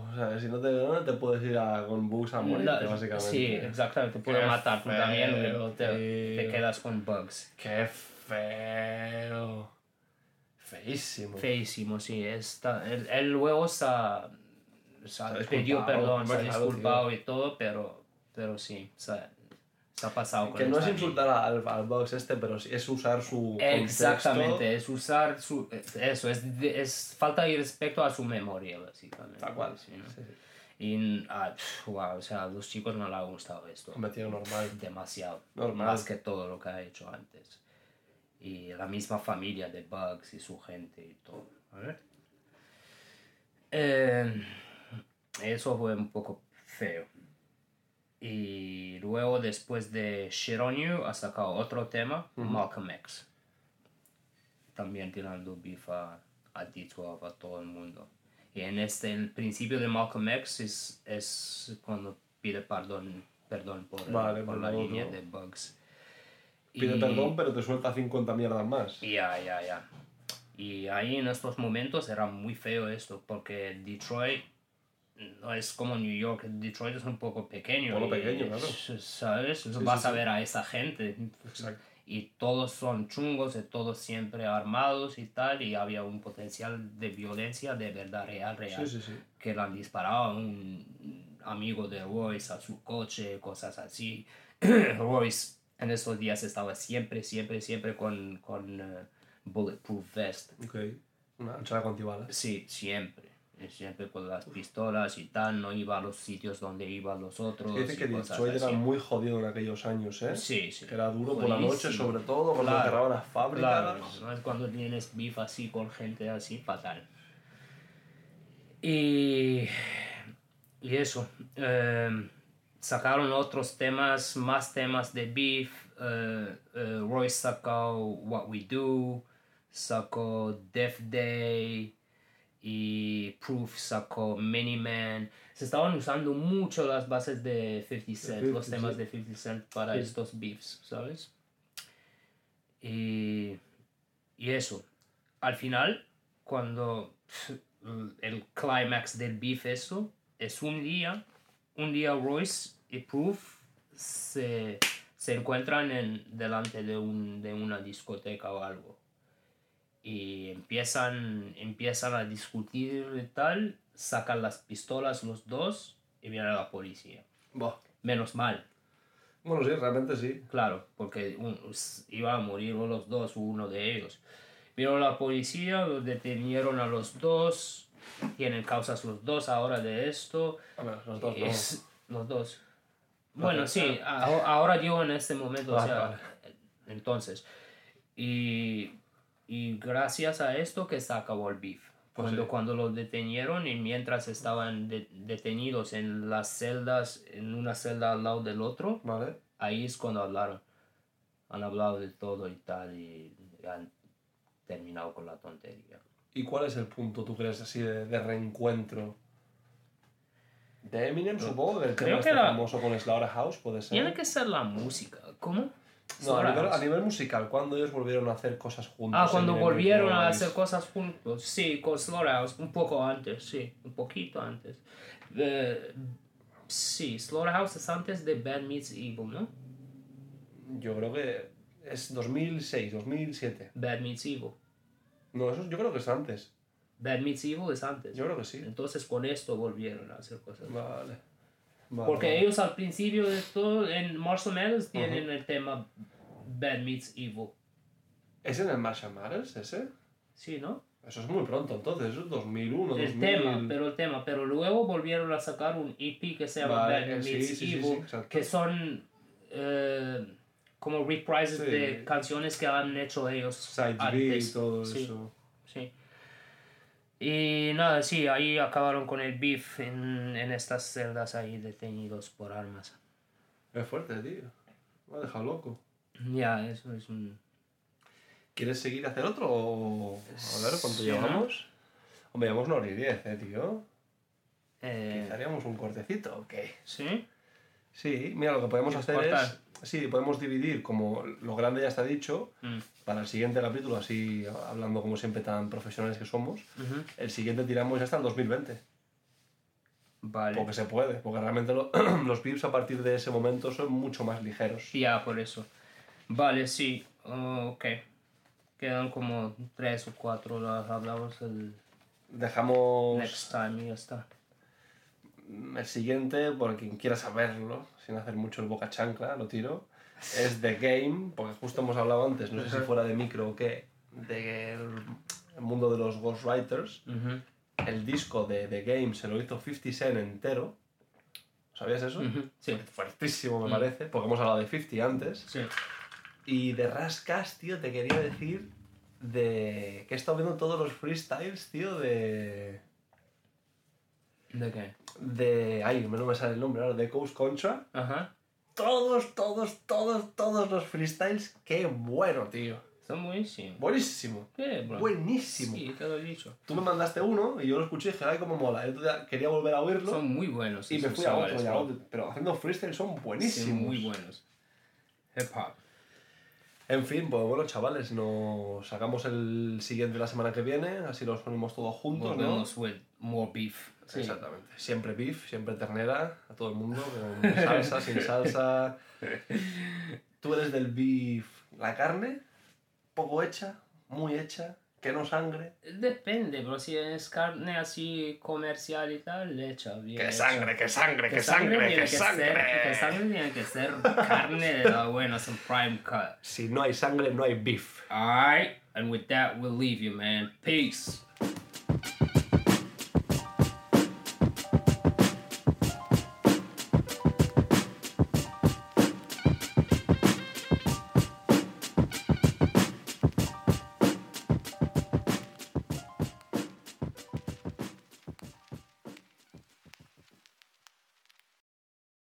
o sea, si no te ganan, te puedes ir a, con bugs a morirte, La- básicamente. sí, exactamente, puede Qué matar también, feo, pero te, te quedas con bugs. Qué feo. Feísimo. Feísimo, sí. Está, él, él luego se ha, se ha Se disculpado, perdón, se ha disculpado y todo, pero, pero sí, se ha, se ha pasado con Que no es insultar al, al Bugs este, pero es usar su. Exactamente, contexto. es usar su... Eso, es, de- es falta de respeto a su memoria, básicamente. Tal cual. Sí, ¿no? Sí, sí. Y, ah, pf, wow, o sea, a los chicos no les ha gustado esto. Tío, normal. demasiado. Normal. Más que todo lo que ha hecho antes. Y la misma familia de Bugs y su gente y todo. ¿vale? Eh, eso fue un poco feo. Y luego, después de Shit on You, ha sacado otro tema, Malcolm X. También tirando beef a, a D12, a todo el mundo. Y en este, el principio de Malcolm X es, es cuando pide perdón, perdón por, Vale, por la línea de Bugs. Pide Y- perdón, pero te suelta 50 mierdas más. Ya, ya, ya. Y ahí en estos momentos era muy feo esto, porque Detroit no es como New York, Detroit es un poco pequeño. Y, pequeño, claro. ¿Sabes? Sí, Vas sí, a sí. ver a esa gente. Exacto. Y todos son chungos, y todos siempre armados y tal, y había un potencial de violencia de verdad real, real. Sí, sí, sí. Que le han disparado a un amigo de Royce a su coche, cosas así. Royce en esos días estaba siempre, siempre, siempre con, con eh, bulletproof vest. Ok. Una chavala con antibalas. Sí, siempre. Y Siempre con las pistolas y tal, no iba a los sitios donde iban los otros. Y que Detroit era muy jodido en aquellos años, ¿eh? Sí, sí. Que era duro por la noche, sobre todo, cuando Claro. cerraban las fábricas. Claro, no es cuando tienes beef así con gente así, fatal. Y, y eso. eh, sacaron otros temas, más temas de beef. eh, eh, Royce sacó What We Do, sacó Death Day y Proof sacó Miniman. Se estaban usando mucho las bases de 50 Cent, 50 los temas de 50 Cent para Sí. estos beefs, ¿sabes? Y, y eso. Al final, cuando el clímax del beef eso, es un día, un día Royce y Proof se, se encuentran en, delante de, un, de una discoteca o algo. Y empiezan, empiezan a discutir y tal, sacan las pistolas los dos y viene la policía. Buah. Menos mal, Bueno, sí, realmente sí. Claro, porque un- iban a morir los dos, uno de ellos. Vino la policía, detenieron a los dos, tienen causas los dos ahora de esto. A ver, los dos no. Es- los dos. Bueno, sí, a- ahora digo en este momento, o Vale, sea, vale. entonces. Y, y gracias a esto que se acabó el beef. Cuando, sí. cuando los detenieron y mientras estaban de- detenidos en las celdas, en una celda al lado del otro, Vale. ahí es cuando hablaron. Han hablado de todo y tal y han terminado con la tontería. ¿Y cuál es el punto, tú crees, así de, de reencuentro? De Eminem, supongo, del creo tema que este la- famoso con Slaughterhouse, puede ser. Tiene que ser la música. ¿Cómo? No, a nivel, a nivel musical, cuando ellos volvieron a hacer cosas juntos. Ah, cuando volvieron a hacer cosas juntos. Sí, con Slaughterhouse. Un poco antes, sí. Un poquito antes. Eh, sí, Slaughterhouse es antes de Bad Meets Evil, ¿no? Yo creo que es 2006, 2007. Bad Meets Evil. No, eso yo creo que es antes. Bad Meets Evil es antes. Yo creo que sí. Entonces con esto volvieron a hacer cosas. Vale. Vale, Porque vale. ellos al principio de todo, en Marshall Mathers tienen el tema Bad Meets Evil. ¿Es en el Marshall Mathers ese? Sí, ¿no? Eso es muy pronto entonces, eso es 2001, El 2000. tema, pero el tema. Pero luego volvieron a sacar un EP que se llama Vale, Bad sí, Meets sí, sí, Evil, sí, que son eh, como reprises Sí. de canciones que han hecho ellos Side B y todo Sí, eso. sí. Y nada, sí, ahí acabaron con el beef en, en estas celdas ahí detenidos por armas. Es fuerte, tío. Me ha dejado loco. Ya, eso es un... ¿Quieres seguir a hacer otro o...? A ver, ¿cuánto Sí, llevamos? Hombre, llevamos una hora y diez, eh, tío. eh, Quizá haríamos un cortecito, ¿o qué? ¿Sí? Sí, mira, lo que podemos ¿Quieres hacer cortar? es... Sí, podemos dividir, como lo grande ya está dicho, Mm. para el siguiente capítulo, así hablando como siempre tan profesionales que somos, el siguiente tiramos ya hasta el 2020. Vale. Porque se puede, porque realmente lo- los pips a partir de ese momento son mucho más ligeros. Ya, por eso. Vale, sí. oh, ok. Quedan como tres o cuatro. Las hablamos el Dejamos next time y ya está. El siguiente, por quien quiera saberlo, sin hacer mucho el boca chancla, lo tiro. Es The Game, porque justo hemos hablado antes, no sé si fuera de micro o qué, del el mundo de los ghostwriters. El disco de The Game se lo hizo 50 Cent entero. ¿Sabías eso? Sí, Fuertísimo me Mm. parece, porque hemos hablado de 50 antes. sí. Y de Rascas, tío, te quería decir de que he estado viendo todos los freestyles, tío, de... ¿De qué? de... Ay, no me sale el nombre ahora, de Coast Contra. Ajá. Todos, todos, todos, todos los freestyles. Qué bueno, tío. Son buenísimos. Buenísimo. ¿Qué, bro? Buenísimo. Sí, te lo he dicho. Tú me mandaste uno y yo lo escuché y dije, ay, cómo mola. Entonces quería volver a oírlo Son muy buenos. y me fui a otro chavales, y a bro. otro. Pero haciendo freestyle son buenísimos. Son muy buenos. Hip hop. En fin, pues bueno, chavales, nos sacamos el siguiente la semana que viene, así los ponemos todos juntos, ¿no? Volvemos with more beef. Sí. Exactamente. Siempre beef, siempre ternera, a todo el mundo, con salsa, sin salsa. Tú eres del beef, la carne, poco hecha, muy hecha, que no sangre. Depende, pero si es carne así comercial y tal, le echa bien. ¡Que hecha. sangre, que sangre, que sangre, que sangre! Que sangre tiene que ser carne de la buena, some prime cut. Si no hay sangre, no hay beef. Alright, and with that, we'll leave you, man. Peace.